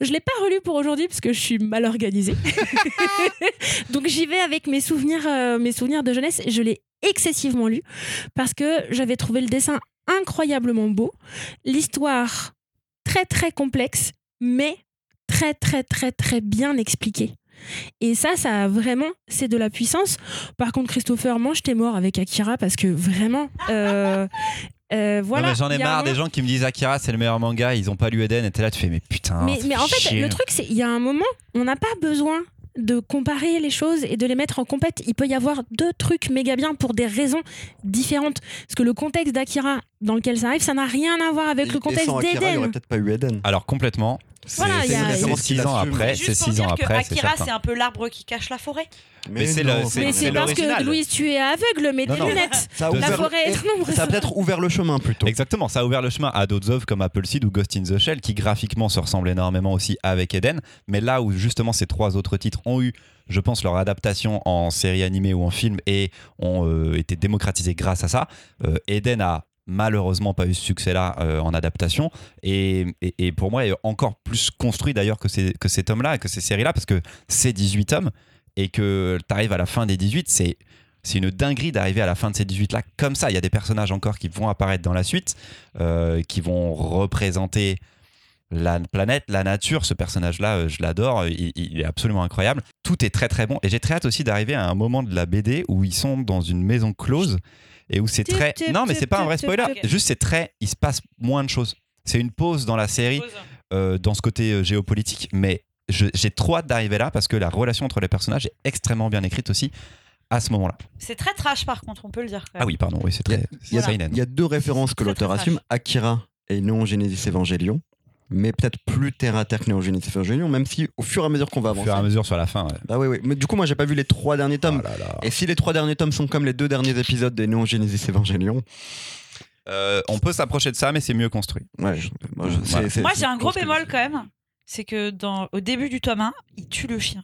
D: Je l'ai pas relu pour aujourd'hui parce que je suis mal organisée. [LAUGHS] Donc j'y vais avec mes souvenirs, euh, mes souvenirs de jeunesse. Et je l'ai excessivement lu parce que j'avais trouvé le dessin incroyablement beau, l'histoire très très complexe, mais très très très très bien expliquée. Et ça, ça a vraiment, c'est de la puissance. Par contre, Christopher, mange t'es mort avec Akira parce que vraiment, euh, euh, voilà.
B: J'en ai
D: un
B: marre des gens qui me disent Akira c'est le meilleur manga, ils ont pas lu Eden et t'es là tu fais mais putain.
D: mais, en fait,
B: chier.
D: le truc, c'est il y a un moment, on n'a pas besoin de comparer les choses et de les mettre en compète. Il peut y avoir deux trucs méga bien pour des raisons différentes. Parce que le contexte d'Akira dans lequel ça arrive, ça n'a rien à voir avec
C: Et-
D: le contexte
C: Akira, Il n'y aurait
D: d'Eden.
C: peut-être pas eu Eden.
B: Alors complètement. C'est
D: Voilà,
B: six ans après, c'est six ans après, c'est
A: Akira,
B: certain.
A: c'est un peu l'arbre qui cache la forêt.
B: Mais c'est
D: parce que Louise, tu es aveugle, mais
B: Non,
D: des
B: non.
D: lunettes.
C: Ça a
B: La
D: forêt est nombreuse.
C: Ça a peut-être ouvert le chemin plutôt.
B: Exactement, ça a ouvert le chemin à d'autres œuvres comme Appleseed ou Ghost in the Shell qui graphiquement se ressemblent énormément aussi avec Eden. Mais là où justement ces trois autres titres ont eu, je pense, leur adaptation en série animée ou en film et ont euh, été démocratisés grâce à ça, euh, Eden a malheureusement pas eu ce succès-là euh, en adaptation et, et- pour moi est encore plus construit d'ailleurs que ces, que ces tomes-là, que ces séries-là parce que c'est 18 tomes et que tu arrives à la fin des 18, c'est c'est une dinguerie d'arriver à la fin de ces 18 là comme ça. Il y a des personnages encore qui vont apparaître dans la suite, euh, qui vont représenter la planète, la nature. Ce personnage-là, euh, je l'adore. Il, il est absolument incroyable. Tout est très très bon. Et j'ai très hâte aussi d'arriver à un moment de la BD où ils sont dans une maison close et où c'est très.
D: tip,
B: Non, mais c'est pas un vrai spoiler.
A: tip.
B: Juste, c'est très. Il se passe moins de choses. C'est une pause dans la série euh, dans ce côté euh, géopolitique, mais j'ai trop hâte d'arriver là parce que la relation entre les personnages est extrêmement bien écrite aussi à ce moment-là.
A: C'est très trash par contre, on peut le dire. quand même.
B: Ah oui, pardon, oui, c'est très.
C: Il y, a, il y a deux références que l'auteur assume Akira et Neon Genesis Evangelion. Mais peut-être plus terre à terre que Neon Genesis Evangelion, même si au fur et à mesure qu'on va
B: Au
C: avancer.
B: fur et à mesure sur la fin. ouais.
C: Ah oui, oui. Mais du coup, moi, j'ai pas vu les trois derniers tomes.
B: Oh là là.
C: Et si les trois derniers tomes sont comme les deux derniers épisodes des Neon Genesis Evangelion,
B: Euh, on peut s'approcher de ça, mais c'est mieux construit.
C: ouais, je- moi,
B: Voilà.
A: j'ai un gros
C: construit.
A: bémol quand même. C'est que dans, au début du tome 1, il tue le chien.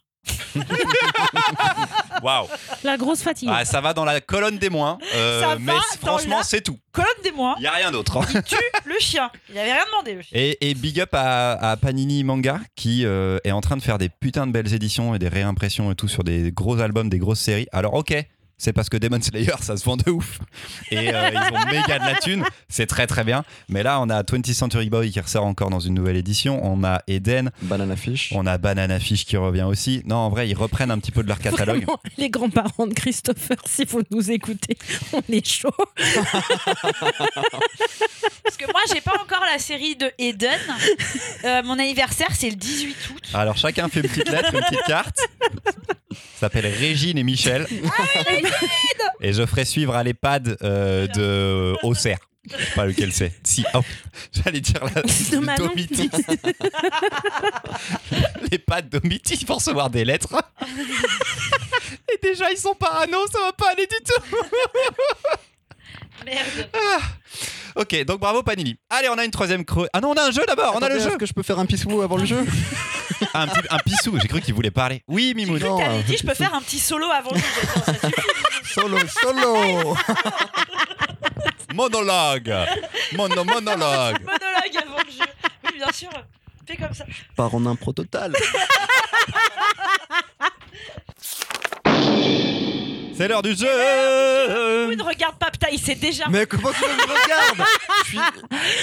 A: [LAUGHS]
B: Waouh
D: La grosse fatigue.
B: Ah, Ça va dans la colonne des moins, euh,
A: Ça
B: mais
A: va
B: franchement,
A: la-
B: c'est tout.
A: Colonne des mois,
B: Il n'y a rien d'autre. hein.
A: il tue le chien. Il avait rien demandé, le chien.
B: Et, et big up à, à Panini Manga qui euh, est en train de faire des putains de belles éditions et des réimpressions et tout sur des gros albums, des grosses séries. Alors ok, c'est parce que Demon Slayer ça se vend de ouf et euh, ils ont [LAUGHS] méga de la thune, c'est très très bien. Mais là on a 20th Century Boy qui ressort encore dans une nouvelle édition, on a Eden,
C: Banana Fish.
B: on a Banana Fish qui revient aussi. Non en vrai ils reprennent un petit peu de leur catalogue.
D: Vraiment, les grands-parents de Christopher, si vous nous écoutez, on est chaud. [LAUGHS]
A: Parce que moi, j'ai pas encore la série de Eden. Euh, mon anniversaire, c'est le 18 août.
B: Alors chacun fait une petite lettre, une petite carte. S'appelle Régine et Michel. [LAUGHS] et je ferai suivre à l'EHPAD euh, de Auxerre. Je sais pas lequel c'est. Si, oh, [LAUGHS] j'allais dire la. [LAUGHS] Domiti. L'EHPAD Domiti, ils vont recevoir des lettres. et déjà, ils sont parano, ça va pas aller du tout.
A: Merde.
B: Ok, donc bravo Panini. Allez, on a une troisième creux. Ah non, on a un jeu d'abord, on a le
C: Attendez,
B: jeu.
C: Est-ce que je peux faire un pissou avant le jeu [LAUGHS]
B: Ah, un, petit, un pissou, j'ai cru qu'il voulait parler. Oui, Mimoun.
C: Non,
A: T'avais
C: euh,
A: dit, je peux faire un petit solo avant le jeu. Attends, ça suffit.
C: Solo, solo [LAUGHS]
B: Monologue. Mono, monologue.
A: Monologue avant le jeu. Oui, bien sûr. Fais comme ça.
C: Par en impro total. [LAUGHS]
B: C'est l'heure du jeu
A: Oui, ne regarde pas, putain, il sait déjà.
C: Mais comment tu me regardes Je suis.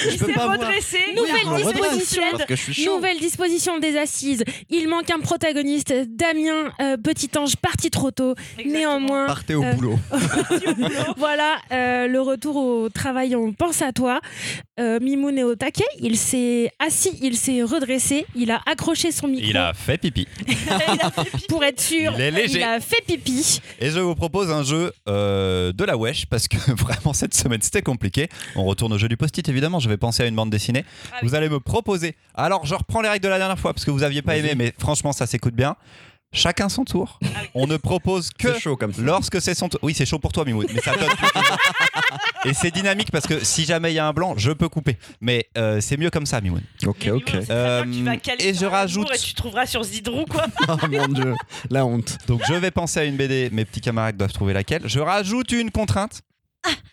A: il
C: Je peux
A: s'est
C: pas voir.
A: redressé.
D: Nouvelle
C: je me redresse,
D: disposition.
C: Parce que je suis chaud.
D: Nouvelle disposition des assises. Il manque un protagoniste, Damien euh, Petit Ange, parti trop tôt.
A: Exactement.
D: Néanmoins,
C: Partez au
D: Euh,
C: boulot. [LAUGHS]
D: voilà euh, le retour au travail. On pense à toi. Euh, Mimoun est au taquet. Il s'est assis, il s'est redressé. Il a accroché son micro
B: Il a fait pipi. [LAUGHS]
A: Il a fait pipi.
D: pour être sûr.
B: Il est léger.
D: Il a fait pipi.
B: Et je vous propose un jeu euh, de la wesh parce que [LAUGHS] vraiment cette semaine c'était compliqué. On retourne au jeu du post-it évidemment. Je vais penser à une bande dessinée.
A: Ah oui.
B: Vous allez me proposer. Alors je reprends les règles de la dernière fois parce que vous aviez pas aimé, mais franchement ça s'écoute bien. Chacun son tour.
A: Ah.
B: On ne propose que
C: C'est chaud comme ça.
B: lorsque c'est son tour. Oui, c'est chaud pour toi, Mimoun, mais ça donne plus de- Et c'est dynamique parce que si jamais il y a un blanc, je peux couper. Mais euh, c'est mieux comme ça, Mimoun.
C: Ok, ok.
B: Euh, et je rajoute-
A: Et tu trouveras sur Zidrou, quoi. [LAUGHS]
C: Oh mon dieu, la honte.
B: Donc je vais penser à une BD, mes petits camarades doivent trouver laquelle. Je rajoute une contrainte.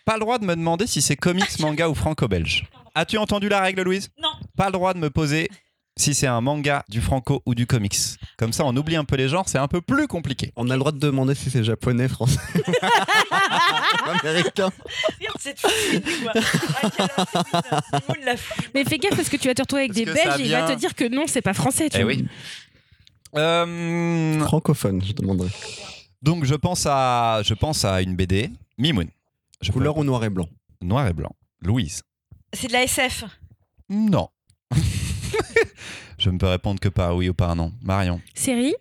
B: Pas le droit de me demander si c'est comics, manga ou franco-belge. As-tu entendu la règle, Louise?
A: Non.
B: Pas le droit de me poser si c'est un manga, du franco ou du comics. Comme ça, on oublie un peu les genres, c'est un peu plus compliqué.
C: On a le droit de demander si c'est japonais, français, [LAUGHS] américain.
A: Cette quoi. Ah.
D: Mais fais gaffe parce que tu vas te retrouver avec
B: Parce
D: des
B: que ça
D: Belges et il va te dire que non, c'est pas français. Tu
B: Eh
D: vois.
B: oui. Euh,
C: Francophone, je demanderais.
B: donc je pense à, je pense à une BD. Mimoun. Je
C: Couleur ou noir et blanc?
B: Noir et blanc. Louise.
A: C'est de la SF.
B: Non. Je ne peux répondre que par oui ou par non. Marion.
D: Série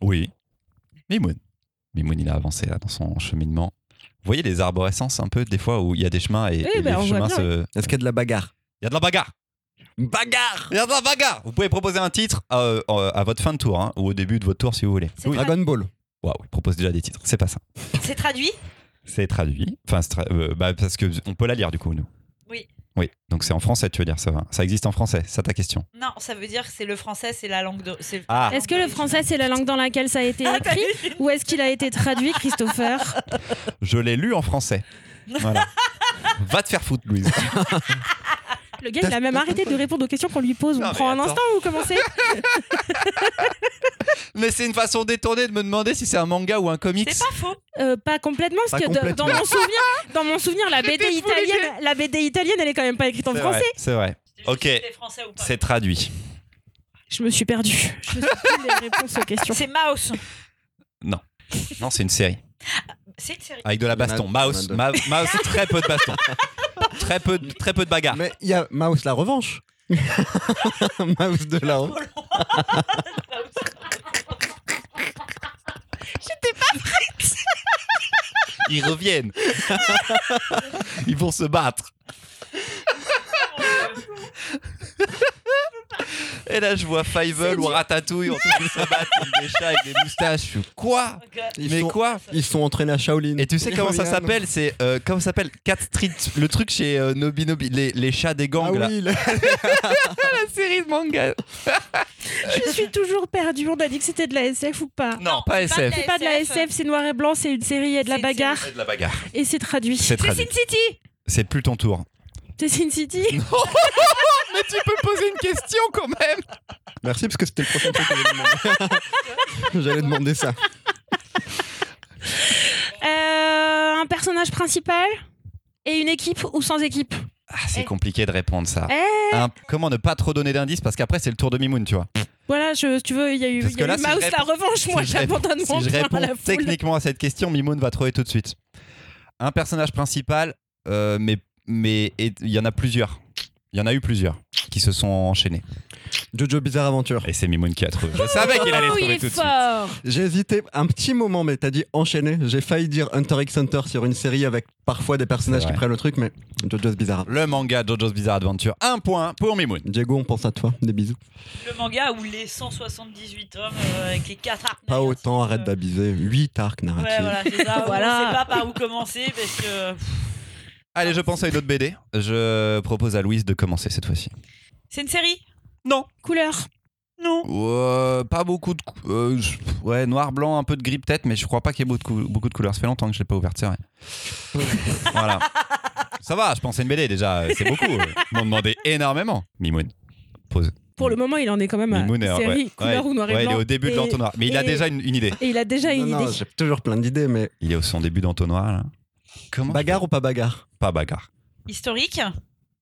B: Oui. Mimoun. Mimoun, il a avancé là dans son cheminement. Vous voyez les arborescences un peu, des fois où il y a des chemins et,
D: Oui,
B: et
D: bah, on
B: les chemins se.
C: Est-ce qu'il y a de la bagarre?
B: Il y a de la bagarre
C: Bagarre
B: Il y a de la bagarre Vous pouvez proposer un titre euh, euh, à votre fin de tour, hein, ou au début de votre tour si vous voulez. Oui.
C: Dragon Ball.
B: Waouh, il propose déjà des titres, c'est pas ça.
A: C'est traduit?
B: C'est traduit. Enfin, tra- euh, bah, parce qu'on peut la lire du coup, nous.
A: Oui.
B: Oui, donc c'est en français, tu veux dire, ça va. Ça existe en français, c'est ça ta question.
A: Non, ça veut dire que c'est le français, c'est la langue de.
B: Ah.
D: Est-ce que le français c'est la langue dans laquelle ça a été
A: Ah,
D: écrit ou est-ce qu'il a été traduit, Christopher
B: Je l'ai lu en français. Voilà. Va te faire foutre, Louise. [LAUGHS]
D: Le gars, il a même arrêté de répondre aux questions qu'on lui pose. On
B: Non,
D: prend un instant ou comment c'est [LAUGHS]
B: Mais c'est une façon détournée de me demander si c'est un manga ou un comics.
A: C'est pas faux.
D: Euh, Pas complètement, parce
C: Pas
D: que
C: complètement.
D: dans mon souvenir, dans mon souvenir, la [LAUGHS] BD italienne, la BD italienne, elle est quand même pas écrite en français.
B: C'est vrai. Ok. C'est traduit.
D: Je me suis perdue. Je suis plus les réponses aux questions.
A: C'est Mouse.
B: Non, c'est une série.
A: C'est une série.
B: Avec de la baston.
C: Il y en a-
B: Mouse, ma- mouse, très peu de baston. [LAUGHS] très, peu, de- très peu de bagarre.
C: Mais il y a Mouse la revanche. [LAUGHS] Mouse de là-haut.
B: Ils reviennent. [LAUGHS] Ils vont se battre. [LAUGHS] Et là, je vois Fievel ou Ratatouille en train de se battre comme des chats avec des moustaches. Je suis, quoi?
C: Ils
B: Mais
C: sont,
B: quoi?
C: Ils sont entraînés à Shaolin.
B: Et tu sais comment ça s'appelle? C'est euh, comment ça s'appelle? Cat Street, le truc chez euh, Nobi Nobi, les, les chats des gangs
C: Ah
B: là.
C: oui, le- [LAUGHS] [LAUGHS]
B: La série de manga.
D: Je suis toujours perdue. On a dit que c'était de la SF ou pas?
B: Non,
A: Non,
B: pas SF.
A: la
D: C'est pas de la
A: SF.
D: C'est noir et blanc, c'est une série, il y a de la bagarre
B: C'est de la bagarre.
D: et c'est traduit.
B: C'est.
A: Sin City.
B: C'est plus ton tour.
D: C'est Sin City
B: Mais tu peux poser une question quand même.
C: Merci parce que c'était le prochain truc que j'allais demander. [LAUGHS] J'allais demander ça.
D: Euh, Un personnage principal et une équipe ou sans équipe
B: Ah, c'est
A: Eh.
B: compliqué de répondre ça.
D: Eh.
B: Un- comment ne pas trop donner d'indices parce qu'après c'est le tour de Mimoun, tu vois.
D: Voilà, je, si tu veux, il y a eu, y a
B: que là, si
D: Mouse la
B: réponds-
D: revanche. Moi,
B: si
D: j'abandonne mon
B: Si je
D: à
B: réponds
D: la foule.
B: techniquement à cette question, Mimoun va trouver tout de suite. Un personnage principal, euh, mais mais il y en a plusieurs. Il y en a eu plusieurs qui se sont enchaînés.
C: Jojo Bizarre Aventure.
B: Et c'est Mimoun qui a trouvé. Je savais qu'il allait
D: Oh, il
B: trouver
D: est
B: tout de suite.
C: J'ai hésité un petit moment, mais t'as dit enchaîner. J'ai failli dire Hunter x Hunter sur une série avec parfois des personnages qui prennent le truc, mais Jojo's Bizarre.
B: Le manga Jojo's Bizarre Adventure. Un point pour Mimoun.
C: Diego, on pense à toi. Des bisous.
A: Le manga où les 178 hommes euh, avec les 4 arcs.
C: Pas autant, arrête
A: euh,
C: d'abuser. 8 arcs narratifs.
A: Ouais, voilà, c'est ça.
D: Voilà. [LAUGHS]
A: On sait pas par où commencer parce que.
B: Allez, je pense à une autre BD. Je propose à Louise de commencer cette fois-ci.
A: C'est une série?
B: Non.
D: Couleur?
A: Non.
B: Euh, pas beaucoup de. cou- euh, je- ouais, noir, blanc, un peu de gris peut-être, mais je crois pas qu'il y ait beaucoup de, cou- beaucoup de couleurs. Ça fait longtemps que je l'ai pas ouverte, c'est [LAUGHS] vrai. voilà. Ça va, je pense à une BD déjà, euh, c'est beaucoup. euh. Ils m'ont demandé énormément. Mimoun. Pose.
D: Pour le moment, il en est quand même à
B: Mimoun est,
D: série,
B: ouais,
D: couleur
B: ouais,
D: ou noir et
B: ouais,
D: blanc.
B: il est au début de
D: Et-
B: l'entonnoir. Mais il a
D: et-
B: déjà une, une idée.
D: Et il a déjà
C: Non,
D: une
C: non,
D: idée.
C: j'ai toujours plein d'idées, mais
B: Il est au son début d'entonnoir là. Comment
C: bagarre ou pas bagarre?
B: Pas bagarre.
A: Historique?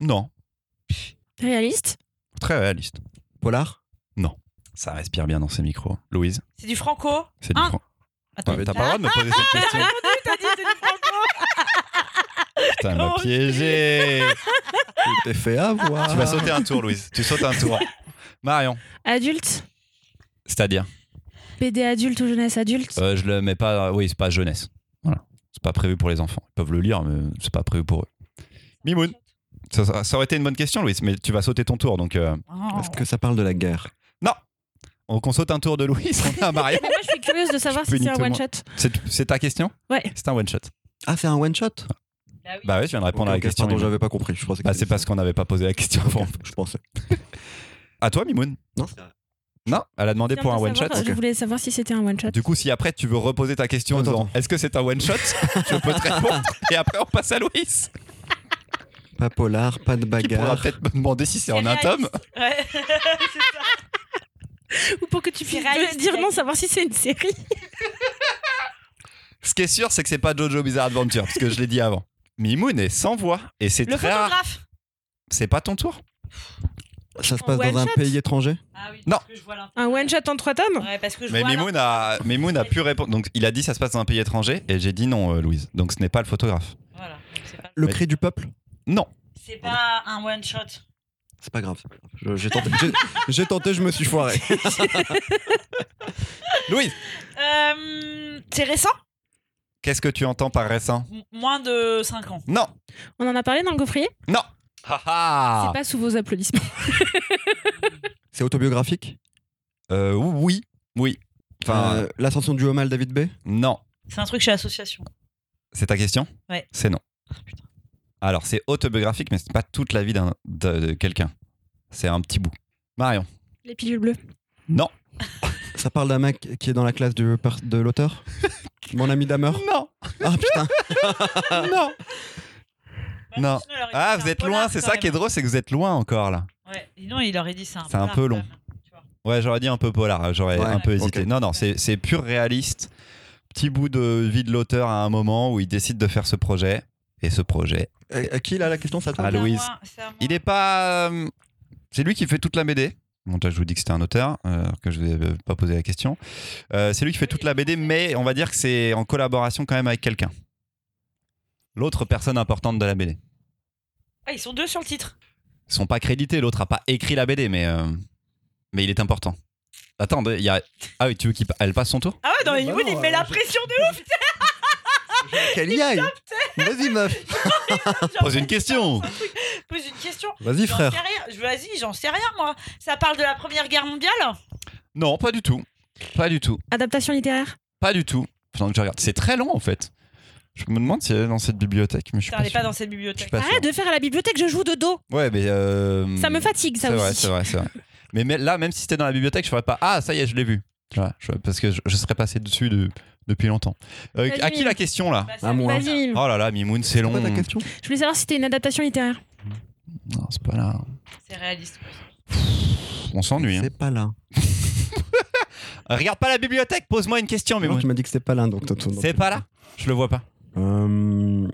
B: Non.
D: Réaliste?
B: Très réaliste.
C: Polar?
B: Ça respire bien dans ces micros. Louise,
A: C'est du franco?
B: C'est du
A: Hein
B: franc.
A: Attends,
B: Ouais, T'as pas le droit de me poser cette question.
A: t'as dit c'est du franco
B: Putain, elle m'a piégé.
C: Tu t'es fait avoir.
B: Tu vas sauter un tour, Louise. Tu sautes un tour. Marion,
D: Adulte?
B: C'est-à-dire?
D: BD adulte ou jeunesse adulte?
B: Euh, Je le mets pas. Oui, c'est pas jeunesse. C'est pas prévu pour les enfants. Ils peuvent le lire, mais c'est pas prévu pour eux. Mimoun. Ça, ça- ça aurait été une bonne question, Louis, mais tu vas sauter ton tour. Donc, euh,
A: Oh.
C: Est-ce que ça parle de la guerre?
B: Donc on saute un tour de Louis, [LAUGHS] on est à Marion.
D: Moi, je suis curieuse de savoir si c'est un
B: niquer
D: one
B: moi.
D: shot.
B: C'est c'est ta question?
D: Ouais.
B: C'est un one shot.
C: Ah, c'est un one shot
A: Bah oui.
B: Bah ouais, je viens de répondre à la question. Mimoun.
C: j'avais pas compris. Je pensais que
B: Bah, c'est parce qu'on n'avait pas posé la question avant. [LAUGHS]
C: Je pensais.
B: À toi, Mimoun
C: Non, c'est
B: Non, elle a demandé pour un one shot.
D: Je voulais savoir si c'était un one shot.
B: Du coup, si après tu veux reposer ta question en
C: Attends,
B: disant est-ce que c'est un one shot, je peux te répondre. [LAUGHS] Et après, on passe à Louis.
C: Pas polar, pas de
B: Qui pourra
C: bagarre.
B: peut-être me demander si c'est en un tome.
A: Ouais. [LAUGHS] c'est ça.
D: Ou pour que tu puisses dire non, savoir si c'est une série.
B: Ce qui est sûr, c'est que c'est pas Jojo Bizarre Adventure, parce que je l'ai dit avant. Mimoun est sans voix et c'est
A: Le
B: très
A: photographe.
B: C'est pas ton tour
C: Ça se passe dans un pays étranger?
A: Ah oui,
B: Non.
A: parce que je vois l'intérêt.
D: Un one shot en trois tomes?
A: Ouais, parce que je
B: Mais
A: vois
B: Mimoun a, Mimoun a pu répondre. Donc il a dit ça se passe dans un pays étranger et j'ai dit non, euh, Louise. Donc ce n'est pas le photographe.
A: Voilà. pas-
C: Le
B: Mais-
C: cri du peuple?
B: Non.
A: C'est pas un one shot.
C: C'est pas grave. J'ai tenté, j'ai- tenté, je me suis foiré. [LAUGHS]
B: Louise,
A: Euh, c'est récent?
B: Qu'est-ce que tu entends par récent?
A: M- Moins de 5 ans.
B: Non.
D: On en a parlé dans le gaufrier?
B: Non. Ah ah.
D: C'est pas sous vos applaudissements. [LAUGHS]
C: C'est autobiographique?
B: Euh, oui. Oui. Enfin,
C: Euh, L'ascension du Homal David B
B: non.
A: C'est un truc chez l'association.
B: C'est ta question?
A: Ouais.
B: C'est non.
A: putain.
B: Alors, c'est autobiographique, mais c'est pas toute la vie d'un- de, de quelqu'un. C'est un petit bout. Marion.
D: Les pilules bleues.
B: Non. [LAUGHS]
C: Ça parle d'un mec qui est dans la classe per- de l'auteur? [LAUGHS] Mon ami Damer?
B: Non.
C: Ah putain
B: non. Non.
A: sinon,
B: Ah, vous êtes loin. C'est ça qui est drôle, c'est que vous êtes loin encore là.
A: Ouais. Sinon, il aurait dit un
B: C'est un peu long. Ouais, j'aurais dit un peu polar. J'aurais
C: Ouais,
B: un peu hésité. Non, non, c'est pur réaliste. Petit bout de vie de l'auteur à un moment où il décide de faire ce projet. Et ce projet,
C: Euh, à Qui là la question ça
B: Ah,
A: C'est à
B: Louise.
A: à
B: il est pas. euh, C'est lui qui fait toute la BD. Bon, déjà, je vous dis que c'était un auteur, euh, alors que je ne vais pas poser la question. Euh, c'est lui qui fait toute la BD, mais on va dire que c'est en collaboration quand même avec quelqu'un. L'autre personne importante de la BD.
A: Ah, ils sont deux sur le titre.
B: Ils sont pas crédités, l'autre a pas écrit la BD, mais, euh, mais il est important. Attends, il y a. Ah oui, tu veux qu'elle passe son tour?
A: Ah ouais, dans les Hollywood, il met
C: euh,
A: la pression de ouf. [LAUGHS]
C: Qu'elle y aille Vas-y meuf [LAUGHS]
B: Pose une question
A: Pose une question.
C: Vas-y
A: J'en
C: frère
A: sais rien. Je- Vas-y, j'en sais rien, moi. Ça parle de la Première Guerre mondiale?
B: Non, pas du tout. Pas du tout.
D: Adaptation littéraire?
B: Pas du tout. Pendant que je regarde. C'est très long en fait. Je me demande si elle est dans cette bibliothèque, mais je suis
A: Putain,
B: pas,
A: elle est pas
B: sûr.
A: dans cette
B: Je suis
A: bibliothèque.
B: sûr.
D: Arrête de faire à la bibliothèque, je joue de dos.
B: Ouais, mais. euh,
D: Ça me fatigue, ça
B: C'est
D: aussi.
B: c'est vrai, c'est vrai. Mais, mais là, même si c'était dans la bibliothèque, je ferais pas Ah, ça y est, je l'ai vu. Tu vois, je- parce que je, je serais passé dessus de- depuis longtemps. Euh,
D: Vas-y,
B: à qui la question là?
A: Bah, c'est
C: À moi.
D: Vas-y.
B: Oh là là, Mimoun, c'est long.
C: C'est quoi ta question?
D: Je voulais savoir si c'était une adaptation littéraire.
B: Non, c'est pas là.
A: C'est réaliste. quoi.
B: On s'ennuie. hein.
C: C'est pas là. [LAUGHS]
B: Regarde pas la bibliothèque, pose-moi une question,
C: Non,
B: Mimoun.
C: tu m'as dit que c'était pas là donc. toi, toi, donc-
B: C'est pas là? Je le vois pas.
C: Euh,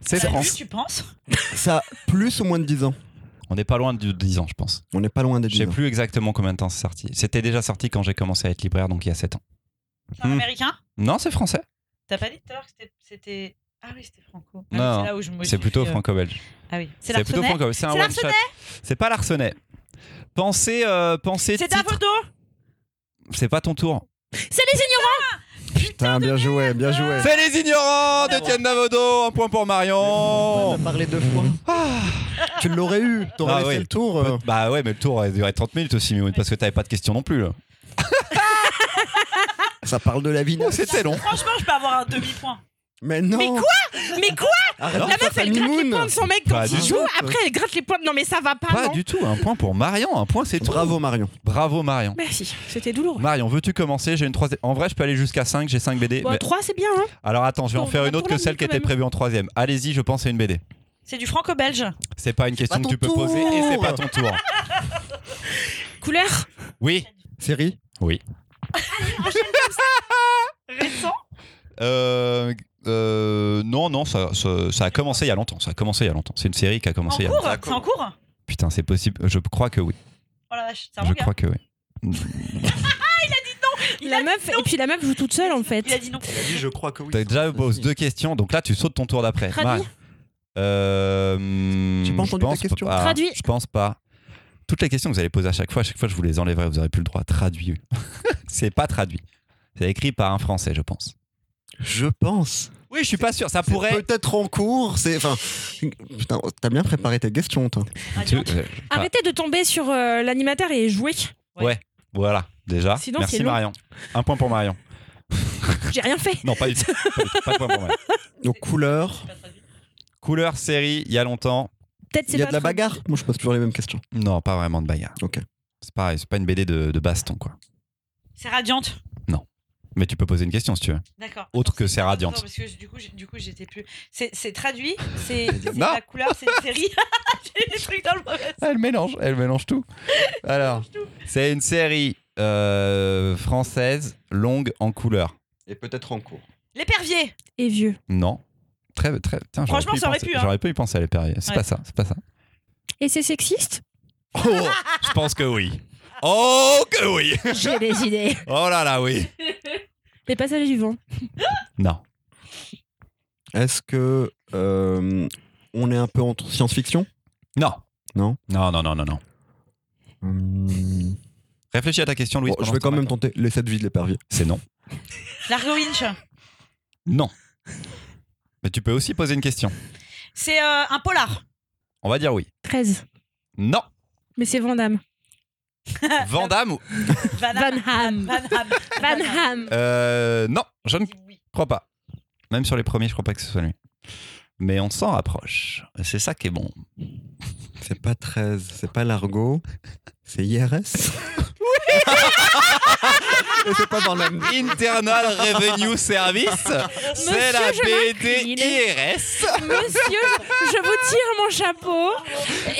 B: C'est France.
A: tu penses [LAUGHS]
C: Ça a plus ou moins de 10 ans
B: On n'est pas loin de 10 ans, je pense.
C: On n'est pas loin des
B: Je
C: 10
B: sais
C: ans.
B: plus exactement combien de temps c'est sorti. C'était déjà sorti quand j'ai commencé à être libraire, donc il y a 7 ans.
A: C'est un
B: Hmm.
A: américain
B: Non, c'est français.
A: T'as pas dit tout à l'heure que c'était- c'était. Ah oui, c'était franco. Ah,
B: Non,
A: c'est là où je me
B: C'est
A: suis
B: plutôt
A: fait, euh,
B: franco-belge.
A: Ah oui. C'est
B: C'est plutôt franco C'est un
A: C'est
B: one shot. C'est pas l'arsenais. Pensez, euh, pensez.
A: C'est
B: titre.
A: Davoldo
B: C'est pas ton tour.
D: C'est les ignorants
C: Putain, bien joué, bien joué.
B: C'est les ignorants d'Etienne Davodo. Un point pour
C: On
B: Marion.
C: a parlé deux fois. Tu l'aurais eu, t'aurais
B: Ah
C: laissé
B: oui.
C: le tour. euh.
B: Bah ouais, mais le tour a duré 30 minutes aussi, Mimoun, parce que t'avais pas de questions non plus. Là.
C: Ça parle de la vie.
B: Oh, C'était long.
A: Franchement, je peux avoir un demi-point.
C: Mais non
D: Mais quoi? Mais quoi?
C: Arrête de
D: La meuf, elle gratte les points de son mec quand
B: Pas
D: il
B: du
D: joue.
C: tout.
D: Après, elle gratte les points. Non, mais ça va pas,
B: Pas
D: non
B: du tout. Un point pour Marion. Un point, c'est tout.
C: Bravo Marion.
B: Bravo, Marion.
D: Merci, c'était douloureux.
B: Marion, veux-tu commencer? J'ai une troisième. En vrai, je peux aller jusqu'à 5. J'ai 5 BD.
D: Bon,
B: mais-
D: 3, c'est bien, hein
B: Alors attends, je vais en
D: Bon,
B: faire une autre que celle qui
D: quand
B: était
D: même.
B: prévue en troisième. Allez-y, je pense à une BD.
A: C'est du franco-belge.
B: C'est pas une question
C: pas
B: que tu peux poser et c'est
C: tour.
B: pas ton tour. [LAUGHS]
D: Couleur?
B: Oui.
C: Série? [LAUGHS]
A: Récent?
B: Euh, euh, non, non, ça, ça, ça a commencé il y a longtemps. Ça a commencé il y a longtemps. C'est une série qui a
A: En
B: commencé il y a
A: cours
B: longtemps.
A: C'est en cours
B: Putain, c'est possible. Je crois que oui.
A: Oh la vache, c'est un
B: Je crois que oui.
A: Il
D: la
A: a
D: meuf, Et puis la meuf joue toute seule, en fait.
A: Il a dit non.
C: Il a dit je crois que oui.
B: T'as déjà posé deux questions, donc là tu sautes ton tour d'après.
D: Traduit.
B: Euh,
C: J'ai pas entendu ta question.
B: pas.
D: Traduit.
B: Je pense pas. Toutes les questions que vous allez poser à chaque fois, à chaque fois je vous les enlèverai, vous aurez plus le droit. Traduit. [LAUGHS] c'est pas traduit. C'est écrit par un Français, je pense.
C: Je pense.
B: Oui, je suis pas sûr. Ça pourrait.
C: Peut-être en cours. C'est. Enfin. Putain, t'as bien préparé tes questions, toi.
B: Tu-
A: Radiante.
B: euh,
D: Arrêtez de tomber sur euh, l'animateur et jouer.
B: Voilà, déjà.
D: Sinon,
B: Merci. Marion. Un point pour Marion.
D: J'ai rien fait.
B: Non, [LAUGHS] pas du tout. Pas, de point pour Marion.
C: Donc, couleur.
B: Couleur, série, il y a longtemps.
D: Peut-être c'est
C: Il y a
D: pas
C: de la bagarre? Moi, je pose toujours les mêmes questions.
B: Non, pas vraiment de bagarre.
C: Ok.
B: C'est pareil, c'est pas une BD de, de baston, quoi.
A: C'est radiante.
B: Mais tu peux poser une question si tu veux.
A: D'accord.
B: Autre que c'est radiante.
A: parce que du coup, j'ai- du coup, j'étais plus. C'est traduit. C'est [LAUGHS] la couleur. C'est une série. [LAUGHS] J'ai des trucs dans le mauvais.
B: Elle mélange, elle mélange tout. Alors, c'est une série euh, française longue en couleur.
C: Et peut-être en cours.
A: L'épervier.
D: Et vieux.
B: Non. Très, très. Tiens, j'aurais
A: Franchement,
B: pu y
A: ça aurait
B: penser.
A: pu, hein.
B: J'aurais pu y penser à l'épervier. C'est
A: Ouais.
B: pas ça, c'est pas ça.
D: Et c'est sexiste?
B: Oh, je pense que oui. Oh, que oui.
D: J'ai des idées. [LAUGHS]
B: Oh là là, oui.
D: Les passagers du vent.
B: Non.
C: Est-ce que. euh, on est un peu entre science-fiction?
B: Non.
C: Non?
B: Non, non, non, non, non.
C: Hum,
B: Réfléchis à ta question, Louis.
C: bon, je vais quand même tenter les 7 vies de l'épervier.
B: C'est non.
A: Largo Winch.
B: Non. Mais tu peux aussi poser une question.
A: C'est euh, un polar.
B: On va dire oui.
D: 13.
B: Non.
D: Mais c'est Vandame. [LAUGHS]
B: Vandame ou...
A: Van,
D: Van Ham.
A: Van Ham.
D: Van Ham.
B: Euh, non, je ne crois pas. Même sur les premiers, je crois pas que ce soit lui. Mais on s'en rapproche. C'est ça qui est bon.
C: C'est pas 13, c'est pas l'argot, c'est IRS. [LAUGHS] Et c'est pas dans la.
B: Internal Revenue Service, c'est la
D: Monsieur, je
B: BD
D: m'incline.
B: IRS.
D: Monsieur, je vous tire mon chapeau.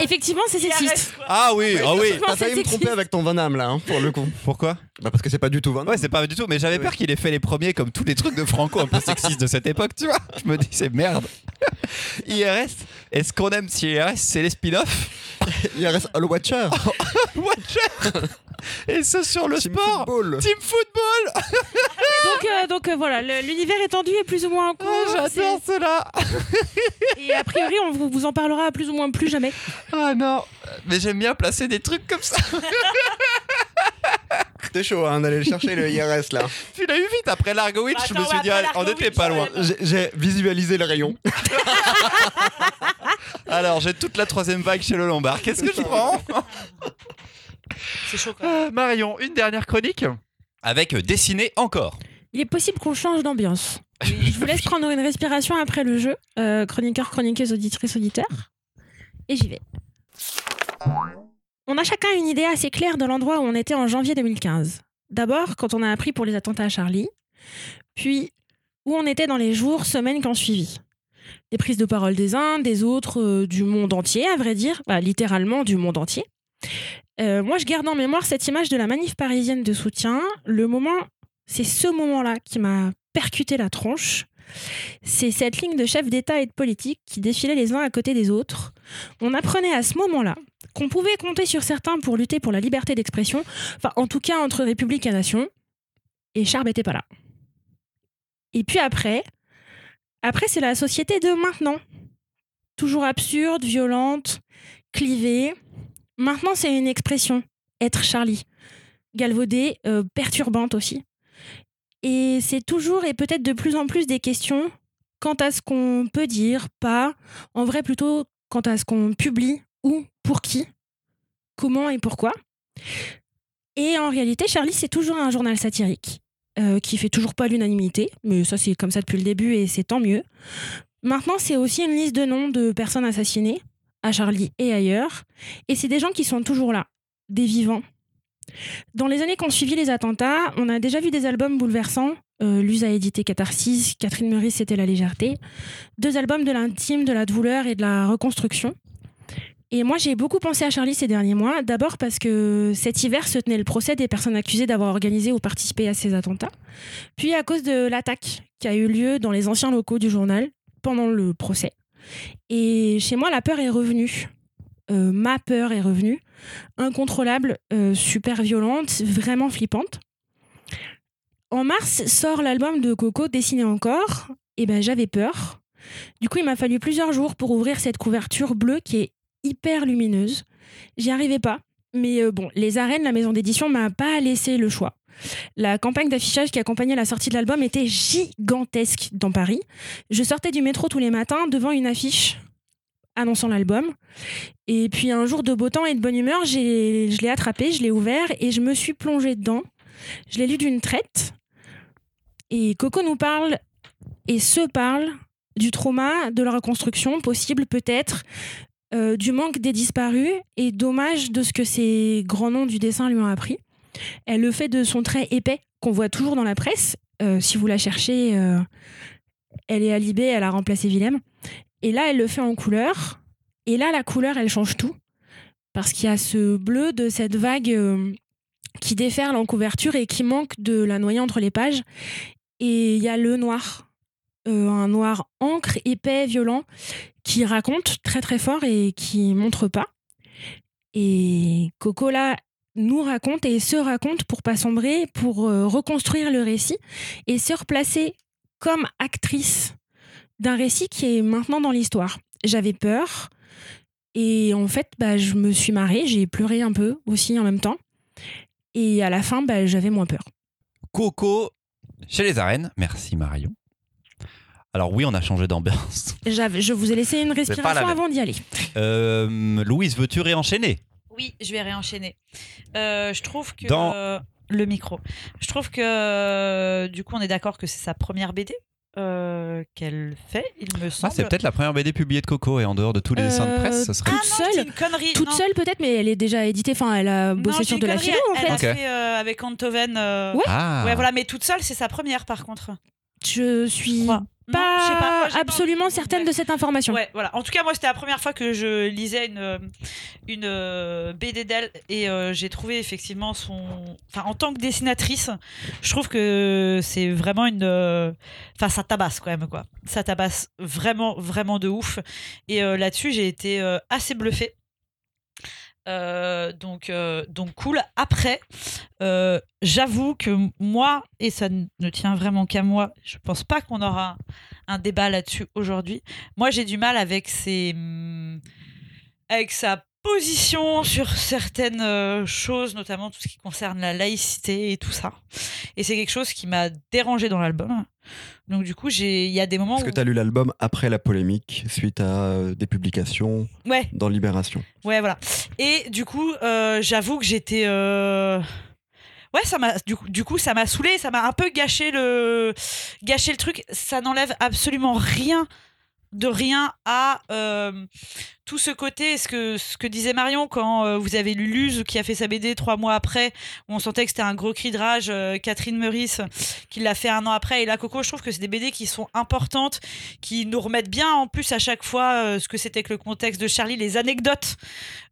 D: Effectivement, c'est sexiste.
B: Ah oui, ah oui.
C: T'as failli me tromper avec ton Van Damme, là, hein, pour le coup.
B: Pourquoi?
C: Bah parce que c'est pas du tout Van Damme.
B: Ouais, c'est pas du tout. Mais j'avais peur qu'il ait fait les premiers comme tous les trucs de Franco un peu sexistes de cette époque, tu vois. Je me dis, c'est merde. IRS, est-ce qu'on aime si IRS, c'est les spin-offs [LAUGHS]
C: IRS All Watcher. [LAUGHS]
B: Watcher Et ce sur le
C: Team
B: sport
C: Football.
B: Team Football [LAUGHS]
D: Donc, euh, donc euh, voilà, le- l'univers étendu est plus ou moins en cours.
B: Ah, J'adore cela
D: C'est- Et a priori, on vous, vous en parlera plus ou moins plus jamais.
B: Ah non Mais j'aime bien placer des trucs comme ça. [LAUGHS]
C: C'était chaud hein, d'aller chercher le IRS là.
B: Tu l'as eu vite après Largowitz, je me
A: Attends,
B: suis dit,
A: après
B: ah, on
A: Largowitz,
B: n'était pas loin.
C: J'ai visualisé le rayon. [LAUGHS]
B: Alors, j'ai toute la troisième vague chez le Lombard. Qu'est-ce que je prends?
A: C'est chaud quand même.
B: Ah, Marion, une dernière chronique Avec euh, dessiner encore.
D: Il est possible qu'on change d'ambiance. [LAUGHS] Je vous laisse prendre une respiration après le jeu. Euh, chroniqueur, chroniqueuse, auditrice, auditeur. Et j'y vais. On a chacun une idée assez claire de l'endroit où on était en janvier 2015. D'abord, quand on a appris pour les attentats à Charlie. Puis, où on était dans les jours, semaines qui ont suivi. Les prises de parole des uns, des autres, euh, du monde entier, à vrai dire. Bah, littéralement du monde entier. Euh, moi, je garde en mémoire cette image de la manif parisienne de soutien. Le moment, c'est ce moment-là qui m'a percuté la tronche. C'est cette ligne de chefs d'État et de politique qui défilaient les uns à côté des autres. On apprenait à ce moment-là qu'on pouvait compter sur certains pour lutter pour la liberté d'expression, enfin en tout cas entre République et Nation, et Charb n'était pas là. Et puis après, après c'est la société de maintenant. Toujours absurde, violente, clivée. Maintenant c'est une expression, être Charlie. Galvaudée, euh, perturbante aussi. Et c'est toujours et peut-être de plus en plus des questions quant à ce qu'on peut dire, pas, en vrai plutôt quant à ce qu'on publie, où, pour qui, comment et pourquoi. Et en réalité, Charlie, c'est toujours un journal satirique euh, qui fait toujours pas l'unanimité, mais ça c'est comme ça depuis le début et c'est tant mieux. Maintenant, c'est aussi une liste de noms de personnes assassinées, à Charlie et ailleurs, et c'est des gens qui sont toujours là, des vivants. Dans les années qui ont suivi les attentats, on a déjà vu des albums bouleversants. Euh, Luz a édité Catharsis, Catherine Meurice, c'était La Légèreté. Deux albums de l'intime, de la douleur et de la reconstruction. Et moi, j'ai beaucoup pensé à Charlie ces derniers mois. D'abord parce que cet hiver se tenait le procès des personnes accusées d'avoir organisé ou participé à ces attentats. Puis à cause de l'attaque qui a eu lieu dans les anciens locaux du journal pendant le procès. Et chez moi, la peur est revenue. Euh, ma peur est revenue. Incontrôlable, euh, super violente, vraiment flippante. En mars sort l'album de Coco Dessiné encore. Et ben j'avais peur. Du coup, il m'a fallu plusieurs jours pour ouvrir cette couverture bleue qui est hyper lumineuse. J'y arrivais pas. Mais euh, bon, les arènes, la maison d'édition m'a pas laissé le choix. La campagne d'affichage qui accompagnait la sortie de l'album était gigantesque dans Paris. Je sortais du métro tous les matins devant une affiche annonçant l'album. Et puis un jour de beau temps et de bonne humeur, je l'ai attrapé, je l'ai ouvert et je me suis plongée dedans. Je l'ai lu d'une traite. Et Coco nous parle et se parle du trauma, de la reconstruction possible peut-être, euh, du manque des disparus et dommage de ce que ces grands noms du dessin lui ont appris. Elle le fait de son trait épais qu'on voit toujours dans la presse. Euh, si vous la cherchez, euh, elle est à Libé, elle a remplacé Willem. Et là, elle le fait en couleur. Et là, la couleur, elle change tout. Parce qu'il y a ce bleu de cette vague euh, qui déferle en couverture et qui manque de la noyer entre les pages. Et il y a le noir. Un noir encre, épais, violent, qui raconte très très fort et qui montre pas. Et Coco, là, nous raconte et se raconte pour pas sombrer, pour euh, reconstruire le récit et se replacer comme actrice d'un récit qui est maintenant dans l'histoire. J'avais peur et en fait, bah, je me suis marrée, j'ai pleuré un peu aussi en même temps. Et à la fin, bah, j'avais moins peur.
B: Coco chez les arènes. Merci Marion. Alors oui, on a changé d'ambiance.
D: Je vous ai laissé une respiration avant d'y aller.
B: Euh, Louise, veux-tu réenchaîner?
A: Oui, je vais réenchaîner. Euh, je trouve que
B: Dans-
A: euh, le micro. Je trouve que euh, du coup, on est d'accord que c'est sa première BD euh, qu'elle fait, il me
B: Ah,
A: semble.
B: c'est peut-être la première BD publiée de Coco et en dehors de tous les dessins de presse, ce serait.
A: Ah
D: toute
A: non,
D: seule.
A: c'est une connerie.
D: Toute
A: non.
D: seule peut-être, mais elle est déjà éditée. Enfin, elle a bossé sur de la philo en
A: Elle
D: fait.
A: a
B: Ok.
A: fait euh, avec Antoven. euh,
D: Ouais.
B: Ah,
A: Ouais, voilà, mais toute seule, c'est sa première par contre.
D: Je suis
A: crois. Non,
D: pas,
A: je sais pas, moi, j'ai pas
D: absolument certaine
A: Ouais.
D: de cette information.
A: Ouais, voilà. En tout cas, moi, c'était la première fois que je lisais une, euh, une euh, BD d'elle et euh, j'ai trouvé effectivement son. Enfin, en tant que dessinatrice, je trouve que c'est vraiment une. Enfin, ça tabasse quand même, quoi. Ça tabasse vraiment, vraiment de ouf. Et euh, là-dessus, j'ai été euh, assez bluffée. Euh, donc, euh, donc cool. Après, euh, j'avoue que moi, et ça ne tient vraiment qu'à moi, je pense pas qu'on aura un débat là-dessus aujourd'hui. Moi, j'ai du mal avec hum, avec sa position sur certaines choses, notamment tout ce qui concerne la laïcité et tout ça. Et c'est quelque chose qui m'a dérangé dans l'album. Donc du coup, j'ai, il y a des moments
C: que
A: où,
C: tu as lu l'album après la polémique, suite à euh, des publications
A: ouais,
C: dans Libération?
A: Ouais, voilà. Et du coup, euh, j'avoue que j'étais. euh, Ouais, ça m'a du du coup ça m'a saoulé, ça m'a un peu gâché le gâché le truc. Ça n'enlève absolument rien de rien à euh, tout ce côté, ce que, ce que disait Marion quand euh, vous avez lu Luz qui a fait sa BD trois mois après, où on sentait que c'était un gros cri de rage, euh, Catherine Meurice qui l'a fait un an après, et là Coco, je trouve que c'est des BD qui sont importantes, qui nous remettent bien en plus à chaque fois ce que c'était que le contexte de Charlie, les anecdotes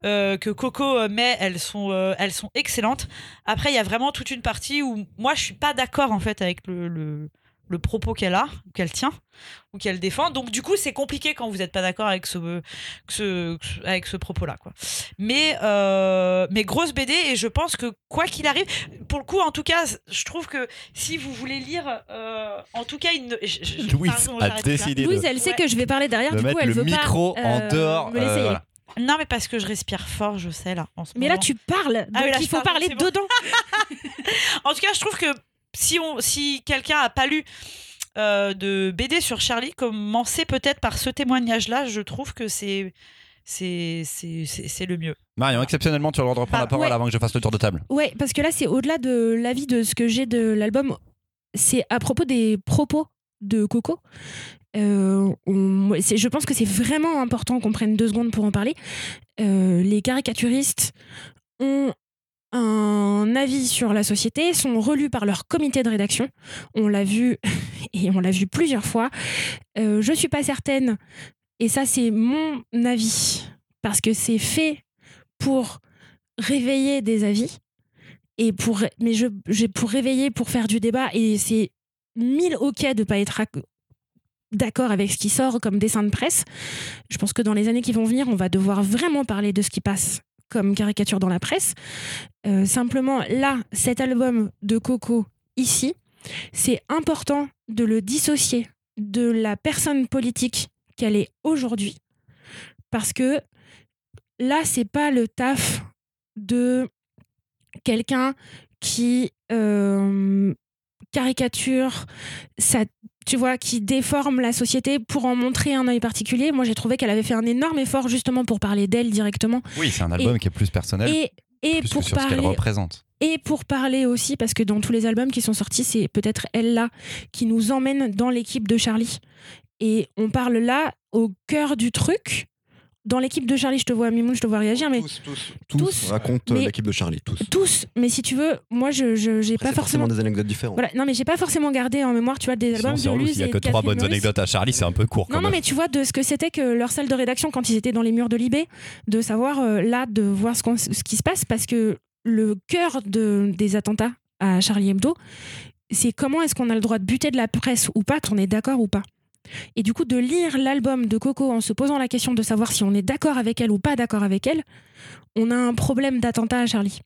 A: que Coco met, elles sont, elles sont excellentes. Après, il y a vraiment toute une partie où moi je suis pas d'accord en fait avec le, le propos qu'elle a, ou qu'elle tient, ou qu'elle défend. Donc du coup, c'est compliqué quand vous n'êtes pas d'accord avec ce, ce, avec ce propos-là. Quoi. Mais, euh, mais grosse BD, et je pense que quoi qu'il arrive, pour le coup, en tout cas, je trouve que si vous voulez lire, euh, en tout cas, il ne... je- je-
B: Louise
A: pardon,
B: a décidé
D: Louise, elle sait
A: Ouais.
D: que je vais parler derrière,
B: de
D: du coup,
B: mettre
D: elle
B: le
D: veut
B: micro
D: pas,
B: en
D: euh,
B: dehors.
D: me.
A: Non, mais parce que je respire fort, je sais, là, en ce
D: Mais là, tu parles, donc
A: Ah oui, là,
D: il faut
A: parle,
D: parler
A: bon.
D: dedans. [LAUGHS]
A: En tout cas, je trouve que si, on, si quelqu'un a pas lu euh, de BD sur Charlie, commencez peut-être par ce témoignage-là. Je trouve que c'est c'est c'est c'est- c'est le mieux.
B: Marion, exceptionnellement, tu as le droit de reprendre
A: Ah,
B: la parole
D: ouais.
B: avant que je fasse le tour de table.
D: Ouais, parce que là, c'est au-delà de l'avis de ce que j'ai de l'album. C'est à propos des propos de Coco. Euh, on- je pense que c'est vraiment important qu'on prenne deux secondes pour en parler. Euh, les caricaturistes ont un avis sur la société, sont relus par leur comité de rédaction. On l'a vu [LAUGHS] et on l'a vu plusieurs fois. Euh, je suis pas certaine, et ça c'est mon avis, parce que c'est fait pour réveiller des avis et pour mais je pour réveiller pour faire du débat et c'est mille ok de pas être ac- d'accord avec ce qui sort comme dessin de presse. Je pense que dans les années qui vont venir, on va devoir vraiment parler de ce qui passe comme caricature dans la presse. Euh, simplement, là, cet album de Coco, ici, c'est important de le dissocier de la personne politique qu'elle est aujourd'hui. Parce que là, c'est pas le taf de quelqu'un qui euh, caricature, ça, tu vois, qui déforme la société pour en montrer un œil particulier. Moi, j'ai trouvé qu'elle avait fait un énorme effort justement pour parler d'elle directement.
B: Oui, c'est un album qui est plus personnel,
D: Et, et
B: plus que
D: pour
B: sur ce qu'elle
D: parler
B: représente.
D: et pour parler aussi, parce que dans tous les albums qui sont sortis, c'est peut-être elle là qui nous emmène dans l'équipe de Charlie. Et on parle là au cœur du truc. Dans l'équipe de Charlie, je te vois, Mimoun, je te vois réagir, mais
C: tous, tous, tous,
D: tous,
C: racontent euh,
D: mais-
C: l'équipe de Charlie, tous.
D: tous. Mais si tu veux, moi, je je- j'ai
C: Après,
D: pas
C: c'est
D: forcément.
C: des anecdotes différentes.
D: Voilà, non, mais j'ai pas forcément gardé en mémoire, tu vois, des albums
B: Sinon,
D: de Luz
B: il n'y a que trois bonnes anecdotes à Charlie, c'est un peu court
D: Non,
B: quand
D: non,
B: même.
D: mais tu vois, de ce que c'était que leur salle de rédaction quand ils étaient dans les murs de Libé, de savoir euh, là, de voir ce, qu'on- ce qui se passe, parce que le cœur de, des attentats à Charlie Hebdo, c'est comment est-ce qu'on a le droit de buter de la presse ou pas, qu'on est d'accord ou pas. Et du coup, de lire l'album de Coco en se posant la question de savoir si on est d'accord avec elle ou pas d'accord avec elle, on a un problème d'attentat à Charlie.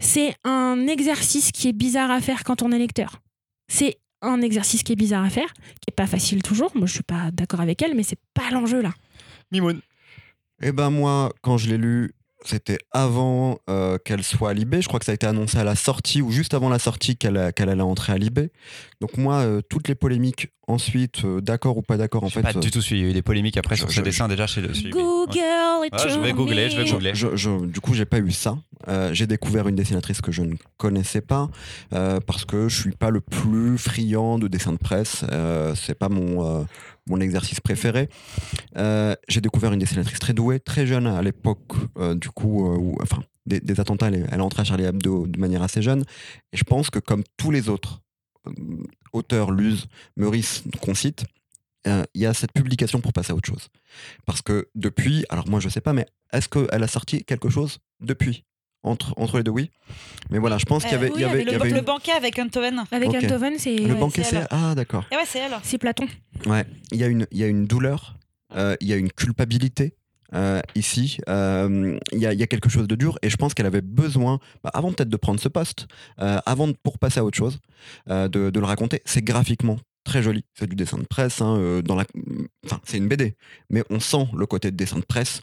D: C'est un exercice qui est bizarre à faire quand on est lecteur. C'est un exercice qui est bizarre à faire, qui est pas facile toujours. Moi, je suis pas d'accord avec elle, mais c'est pas l'enjeu là.
B: Mimoun.
C: Eh ben moi, quand je l'ai lu, c'était avant euh, qu'elle soit à Libé. Je crois que ça a été annoncé à la sortie ou juste avant la sortie qu'elle qu'elle allait entrer à Libé. Donc moi, euh, toutes les polémiques ensuite, euh, d'accord ou pas d'accord, en fait.
B: pas du tout suivi. Il y a eu des polémiques après
C: je-
B: sur ce dessin déjà chez le.
D: Google,
B: Ah, je vais googler, je vais googler.
C: je- je- du coup, j'ai pas eu ça. Euh, j'ai découvert une dessinatrice que je ne connaissais pas euh, parce que je suis pas le plus friand de dessins de presse. Euh, c'est pas mon euh, mon exercice préféré. J'ai découvert une dessinatrice très douée, très jeune à l'époque, du coup, enfin, des, attentats. Elle, elle entrée à Charlie Hebdo de manière assez jeune. Et je pense que comme tous les autres auteurs, Luz, Meurice qu'on cite, il y a cette publication pour passer à autre chose. Parce que depuis, alors moi je sais pas, mais est-ce qu'elle a sorti quelque chose depuis? Entre, entre les deux, oui. Mais voilà, je pense qu'il y avait,
A: Euh,
C: il y
A: oui,
C: avait, il y
A: le,
C: avait
A: le
C: une-
A: banquet avec Untoven.
D: Avec
C: Ok.
D: Antoven, c'est
C: le
D: ouais,
C: banquet,
A: c'est
C: ah d'accord.
A: Et ouais, c'est elle.
D: c'est Platon.
C: Ouais, il y a une, il y a une douleur, euh, il y a une culpabilité. euh, ici, Euh, il y, a, il y a quelque chose de dur et je pense qu'elle avait besoin, bah, avant peut-être de prendre ce poste, euh, avant de, pour passer à autre chose, euh, de, de le raconter. C'est graphiquement très joli, c'est du dessin de presse, hein, euh, dans la, enfin c'est une BD, mais on sent le côté de dessin de presse.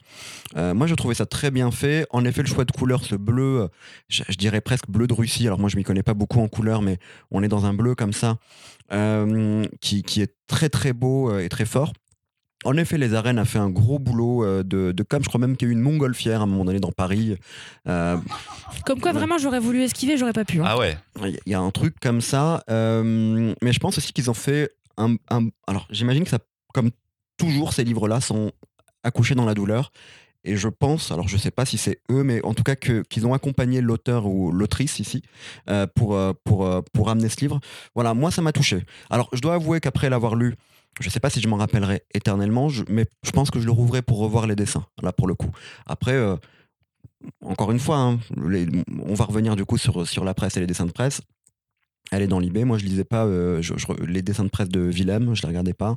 C: Euh, moi, je trouvais ça très bien fait. En effet, le choix de couleur, ce bleu, je, dirais presque bleu de Russie. Alors moi, je m'y connais pas beaucoup en couleur, mais on est dans un bleu comme ça, euh, qui, qui est très très beau et très fort. En effet, les arènes a fait un gros boulot euh, de, de com. Je crois même qu'il y a eu une montgolfière à un moment donné dans Paris. Euh,
D: Comme quoi, vraiment, j'aurais voulu esquiver, j'aurais pas pu. hein.
B: Ah ouais.
C: il y a un truc comme ça. euh, mais je pense aussi qu'ils ont fait un. un- alors, j'imagine que ça, comme toujours, ces livres-là sont accouchés dans la douleur. Et je pense, alors je sais pas si c'est eux, mais en tout cas que- qu'ils ont accompagné l'auteur ou l'autrice ici euh, pour, pour, pour amener ce livre. Voilà, moi ça m'a touché. Alors je dois avouer qu'après l'avoir lu, je sais pas si je m'en rappellerai éternellement, mais je pense que je le rouvrai pour revoir les dessins, là pour le coup. Après, euh, encore une fois, hein, on va revenir du coup sur la presse et les dessins de presse. Elle est dans l'IB. Moi, je lisais pas euh, les dessins de presse de Willem, je les regardais pas.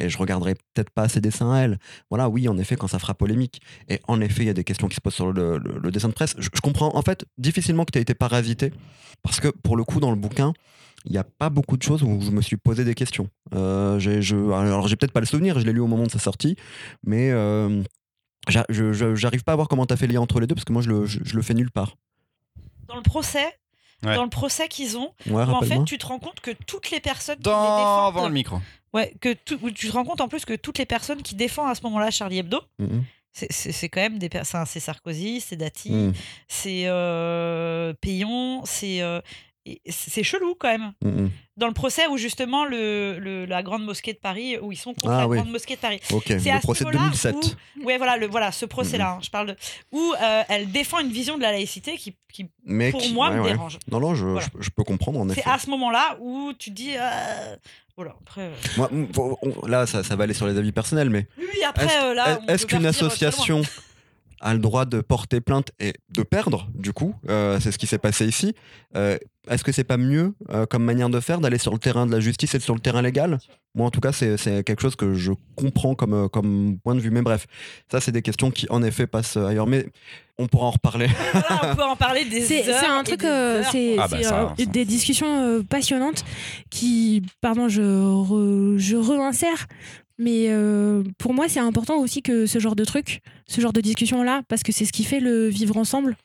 C: Et je regarderai peut-être pas ses dessins à elle. Voilà, oui, en effet, quand ça fera polémique. Et en effet, il y a des questions qui se posent sur le, dessin de presse. Je, comprends, en fait, difficilement que tu aies été parasité. Parce que, pour le coup, dans le bouquin, il n'y a pas beaucoup de choses où je me suis posé des questions. Euh, je, alors, j'ai peut-être pas le souvenir, je l'ai lu au moment de sa sortie. Mais euh, j'arrive pas à voir comment tu as fait le lien entre les deux, parce que moi, je le, je le fais nulle part.
A: Dans le procès,
B: Ouais.
A: dans le procès qu'ils ont,
C: Ouais,
A: où en fait tu te rends compte que toutes les personnes qui les
B: Dans
A: défendent,
B: avant le micro.
A: ouais, que tout- où tu te rends compte en plus que toutes les personnes qui défendent à ce moment-là Charlie Hebdo,
C: Mhm.
A: c'est- quand même des personnes, c'est Sarkozy, c'est Dati,
C: Mhm.
A: c'est euh, Payon, c'est euh, c'est chelou quand même.
C: Mhm.
A: Dans le procès où justement le, le- la grande mosquée de Paris, où ils sont contre
C: Ah
A: la
C: oui.
A: grande mosquée de Paris.
C: Ok,
A: C'est
C: le procès de
A: niveau-là
C: 2007.
A: où- Ouais, voilà, le, voilà ce procès-là, hein, je parle de. Où euh, elle défend une vision de la laïcité qui, qui
C: Mais
A: pour
C: qui-
A: moi,
C: ouais,
A: me
C: ouais.
A: dérange.
C: Non, non, je,
A: Voilà.
C: je, je peux comprendre en effet.
A: C'est à ce moment-là où tu dis. euh, Voilà, après. euh,
C: Moi, là, ça, ça va aller sur les avis personnels, mais
A: Oui, après,
C: est-ce
A: là.
C: est-ce qu'une association a le droit de porter plainte et de perdre, du coup euh, C'est ce qui s'est passé ici. Euh, est-ce que c'est pas mieux, euh, comme manière de faire, d'aller sur le terrain de la justice et sur le terrain légal? Moi, en tout cas, c'est c'est quelque chose que je comprends comme, comme point de vue. Mais bref, ça, c'est des questions qui, en effet, passent ailleurs. Mais on pourra en reparler. [LAUGHS]
A: Voilà, on peut en parler des
D: C'est
A: heures
D: c'est un truc,
A: des
D: c'est
B: Ah bah
D: euh, des discussions euh, passionnantes qui, pardon, je, re, je reinsère, mais euh, pour moi c'est important aussi que ce genre de truc, ce genre de discussion-là, parce que c'est ce qui fait le vivre ensemble,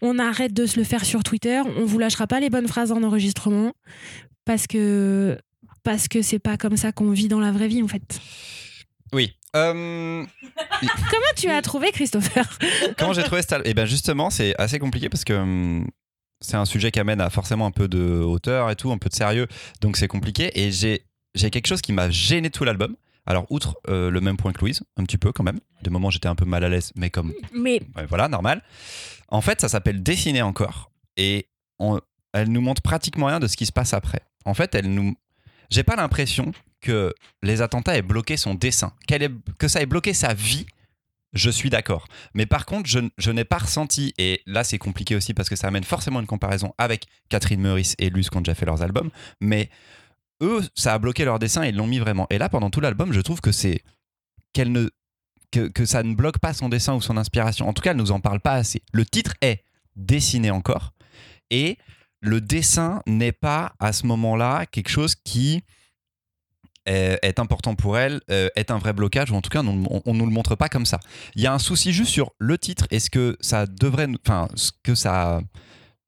D: on arrête de se le faire sur Twitter, on vous lâchera pas les bonnes phrases en enregistrement parce que parce que c'est pas comme ça qu'on vit dans la vraie vie en fait.
B: Oui. Euh, [LAUGHS]
D: Comment tu as trouvé Christopher [LAUGHS]
B: comment j'ai trouvé cette al- Eh bien justement, c'est assez compliqué parce que hum, c'est un sujet qui amène à forcément un peu de hauteur et tout, un peu de sérieux, donc c'est compliqué. Et j'ai j'ai quelque chose qui m'a gêné tout l'album. Alors outre euh, le même point que Louise, un petit peu quand même. De moments j'étais un peu mal à l'aise, mais comme
D: Mais
B: Ouais, voilà, normal. En fait, ça s'appelle Dessiner encore. Et on- elle nous montre pratiquement rien de ce qui se passe après. En fait, elle nous. J'ai pas l'impression que les attentats aient bloqué son dessin, ait- que ça ait bloqué sa vie. Je suis d'accord. Mais par contre, je, je n'ai pas ressenti, et là c'est compliqué aussi parce que ça amène forcément une comparaison avec Catherine Meurice et Luce qui ont déjà fait leurs albums, mais eux, ça a bloqué leur dessin et ils l'ont mis vraiment. Et là, pendant tout l'album, je trouve que c'est. qu'elle ne que, que ça ne bloque pas son dessin ou son inspiration. En tout cas, elle nous en parle pas assez. Le titre est Dessiner encore et le dessin n'est pas à ce moment-là quelque chose qui est, est important pour elle, euh, est un vrai blocage ou en tout cas on, on, on nous le montre pas comme ça. Il y a un souci juste sur le titre. Est-ce que ça devrait, enfin, ce que ça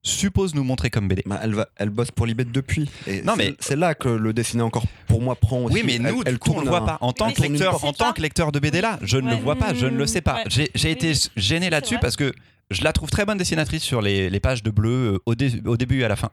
B: suppose nous montrer comme BD
C: Bah, elle, va, elle bosse pour Libet depuis. Et
B: Non,
C: c'est-
B: mais-
C: c'est là que le dessiner encore, pour moi, prend aussi.
B: Oui, mais nous,
C: elle,
B: du coup, on
C: tourne
B: le voit
C: un-
B: pas. En tant que lecteur, en tant que lecteur de BD là, je ne le vois pas, je ne le sais pas.
A: Ouais.
B: J'ai été gêné là-dessus parce que je la trouve très bonne dessinatrice sur les, pages de bleu euh, au début et à la fin.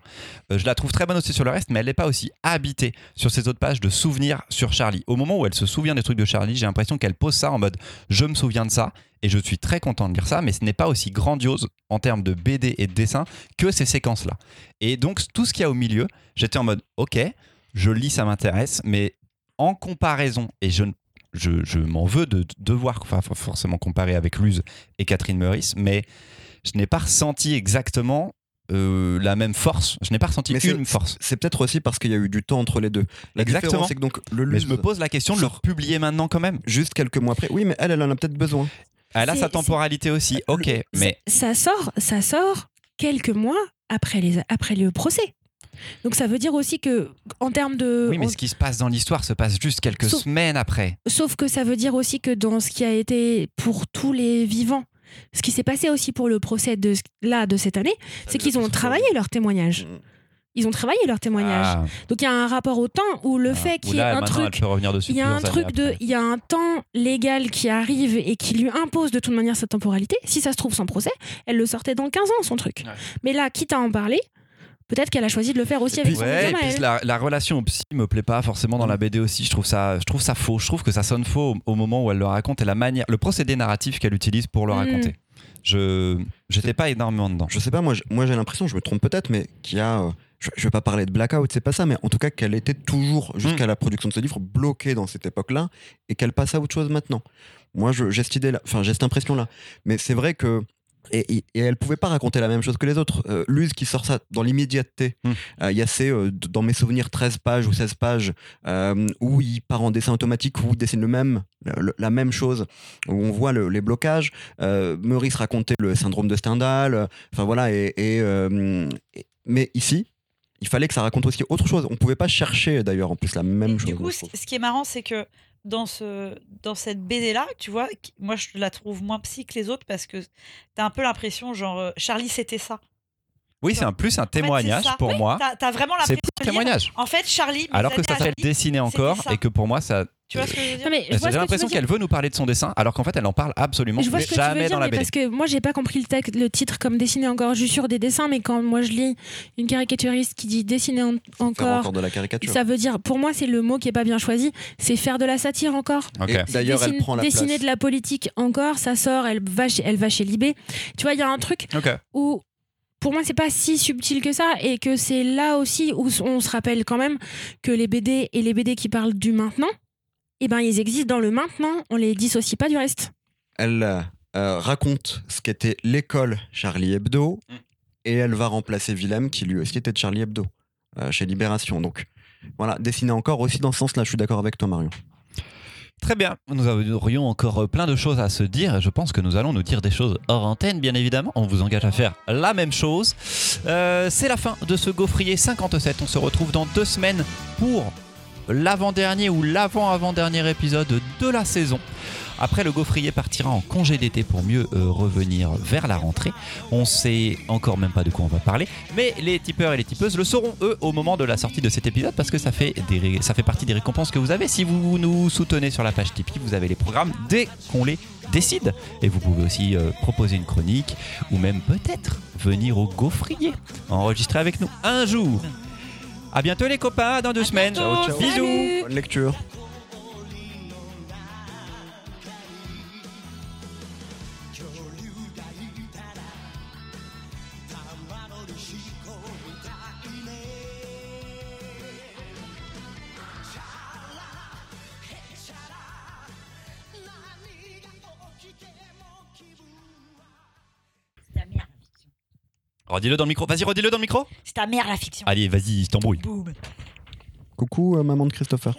B: Euh, je la trouve très bonne aussi sur le reste, mais elle n'est pas aussi habitée sur ces autres pages de souvenirs sur Charlie. Au moment où elle se souvient des trucs de Charlie, j'ai l'impression qu'elle pose ça en mode je me souviens de ça et je suis très content de lire ça, mais ce n'est pas aussi grandiose en termes de BD et de dessin que ces séquences-là. Et donc tout ce qu'il y a au milieu, j'étais en mode ok, je lis, ça m'intéresse, mais en comparaison, et je, ne- je, je m'en veux de de devoir enfin, forcément comparer avec Luz et Catherine Meurice, mais je n'ai pas ressenti exactement euh, la même force. Je n'ai pas ressenti
C: Mais c'est-
B: une force.
C: C'est peut-être aussi parce qu'il y a eu du temps entre les deux. La
B: Exactement.
C: différence, c'est que donc le
B: Mais
C: Luz,
B: je me pose la question de le publier maintenant quand même.
C: juste quelques mois après. Oui, mais elle, elle en a peut-être besoin.
B: Elle a sa temporalité aussi, ok, mais
D: ça sort, ça sort quelques mois après, les, après le procès. Donc ça veut dire aussi que en termes de
B: oui, mais ce qui se passe dans l'histoire se passe juste quelques
D: Sauf-
B: semaines après.
D: Sauf que ça veut dire aussi que dans ce qui a été pour tous les vivants, ce qui s'est passé aussi pour le procès de là de cette année, c'est qu'ils ont travaillé leur témoignage.
C: Mm.
D: Ils ont travaillé leur témoignage.
B: Ah,
D: Donc il y a un rapport au temps où le
B: ah.
D: fait qu'il y ait un truc il y a un truc de il y a un temps légal qui arrive et qui lui impose de toute manière sa temporalité. Si ça se trouve sans procès, elle le sortait dans 15 ans son truc.
B: Ouais.
D: Mais là, quitte à en parler, peut-être qu'elle a choisi de le faire aussi avec
C: puis-
D: son
B: Ouais, et puis la, la relation au psy me plaît pas forcément dans la BD aussi. Je trouve ça, je trouve ça faux. Je trouve que ça sonne faux au, au moment où elle le raconte et la manière, le procédé narratif qu'elle utilise pour le
D: Mm.
B: raconter. Je, j'étais pas énormément dedans.
C: Je sais pas, moi, moi j'ai l'impression, je me trompe peut-être, mais qu'il y a. euh, je, vais pas parler de blackout, c'est pas ça, mais en tout cas qu'elle était toujours, jusqu'à la production de ce livre, bloquée dans cette époque-là et qu'elle passe à autre chose maintenant. Moi, j'ai cette idée-là, enfin, j'ai cette impression-là. Mais c'est vrai que. Et, et- elle pouvait pas raconter la même chose que les autres. Euh, Luz qui sort ça dans l'immédiateté.
B: Hmm.
C: Euh, Il y a ces, euh, dans mes souvenirs, 13 pages ou 16 pages euh, où il part en dessin automatique, où il dessine le même, le- la même chose, où on voit le- les blocages. Euh, Maurice racontait le syndrome de Stendhal. euh, Enfin voilà, et, et, euh, et- mais ici, il fallait que ça raconte aussi autre chose. On pouvait pas chercher d'ailleurs en plus la même
A: Et
C: chose.
A: Du coup, ce qui est marrant, c'est que dans, ce, dans cette BD-là, tu vois, moi je la trouve moins psy que les autres parce que t'as un peu l'impression, genre, euh, Charlie, c'était ça.
B: Oui, c'est un plus un
A: En fait, c'est
B: témoignage pour
A: Oui,
B: moi.
A: T'as t'as vraiment
B: C'est
A: l'impression de
B: témoignage.
A: En fait, Charlie.
B: Alors que ça s'appelle dessiner encore et que pour moi ça.
A: Tu vois ce que je veux dire?
D: Mais je
B: J'ai
D: tu
B: l'impression qu'elle veut nous parler de son dessin alors qu'en fait elle en parle absolument
D: Je vois ce que tu
B: jamais
D: veux dire,
B: dans la BD.
D: parce que moi, j'ai pas compris le, texte, le titre comme dessiner encore juste sur des dessins, mais quand moi je lis une caricaturiste qui dit dessiner en-
C: Faire
D: encore,
C: encore de la caricature.
D: ça veut dire, pour moi, c'est le mot qui est pas bien choisi, c'est faire de la satire encore.
C: D'ailleurs, elle
D: Dessine-
C: prend la
D: dessiner
C: place.
D: de la politique encore, ça sort, elle va chez, elle va chez Libé. Tu vois, il y a un truc
B: Ok.
D: où pour moi c'est pas si subtil que ça et que c'est là aussi où on se rappelle quand même que les BD et les BD qui parlent du maintenant eh ben ils existent dans le maintenant on les dissocie pas du reste
C: Elle euh, euh, raconte ce qu'était l'école Charlie Hebdo
B: Mm.
C: et elle va remplacer Willem qui lui aussi était de Charlie Hebdo euh, chez Libération. Donc voilà, dessiner encore aussi dans ce sens-là. Je suis d'accord avec toi, Marion.
B: Très bien, nous aurions encore plein de choses à se dire je pense que nous allons nous dire des choses hors antenne, bien évidemment. On vous engage à faire la même chose. Euh, c'est la fin de ce gaufrier 57. On se retrouve dans deux semaines pour l'avant-dernier ou l'avant-avant-dernier épisode de la saison. Après, le gaufrier partira en congé d'été pour mieux euh, revenir vers la rentrée. On sait encore même pas de quoi on va parler, mais les tipeurs et les tipeuses le sauront eux au moment de la sortie de cet épisode parce que ça fait, des ré- ça fait partie des récompenses que vous avez. Si vous nous soutenez sur la page Tipeee, vous avez les programmes dès qu'on les décide. Et vous pouvez aussi euh, proposer une chronique ou même peut-être venir au gaufrier enregistrer avec nous un jour. À bientôt les copains, dans deux semaines.
A: bientôt.
C: Ciao, ciao.
B: Bisous.
C: Bonne lecture.
B: Redis-le dans le micro. Vas-y, redis-le dans le micro.
A: C'est ta mère, la fiction.
B: Allez, vas-y, je t'embrouille.
A: Boum.
C: Coucou, euh, maman de Christopher.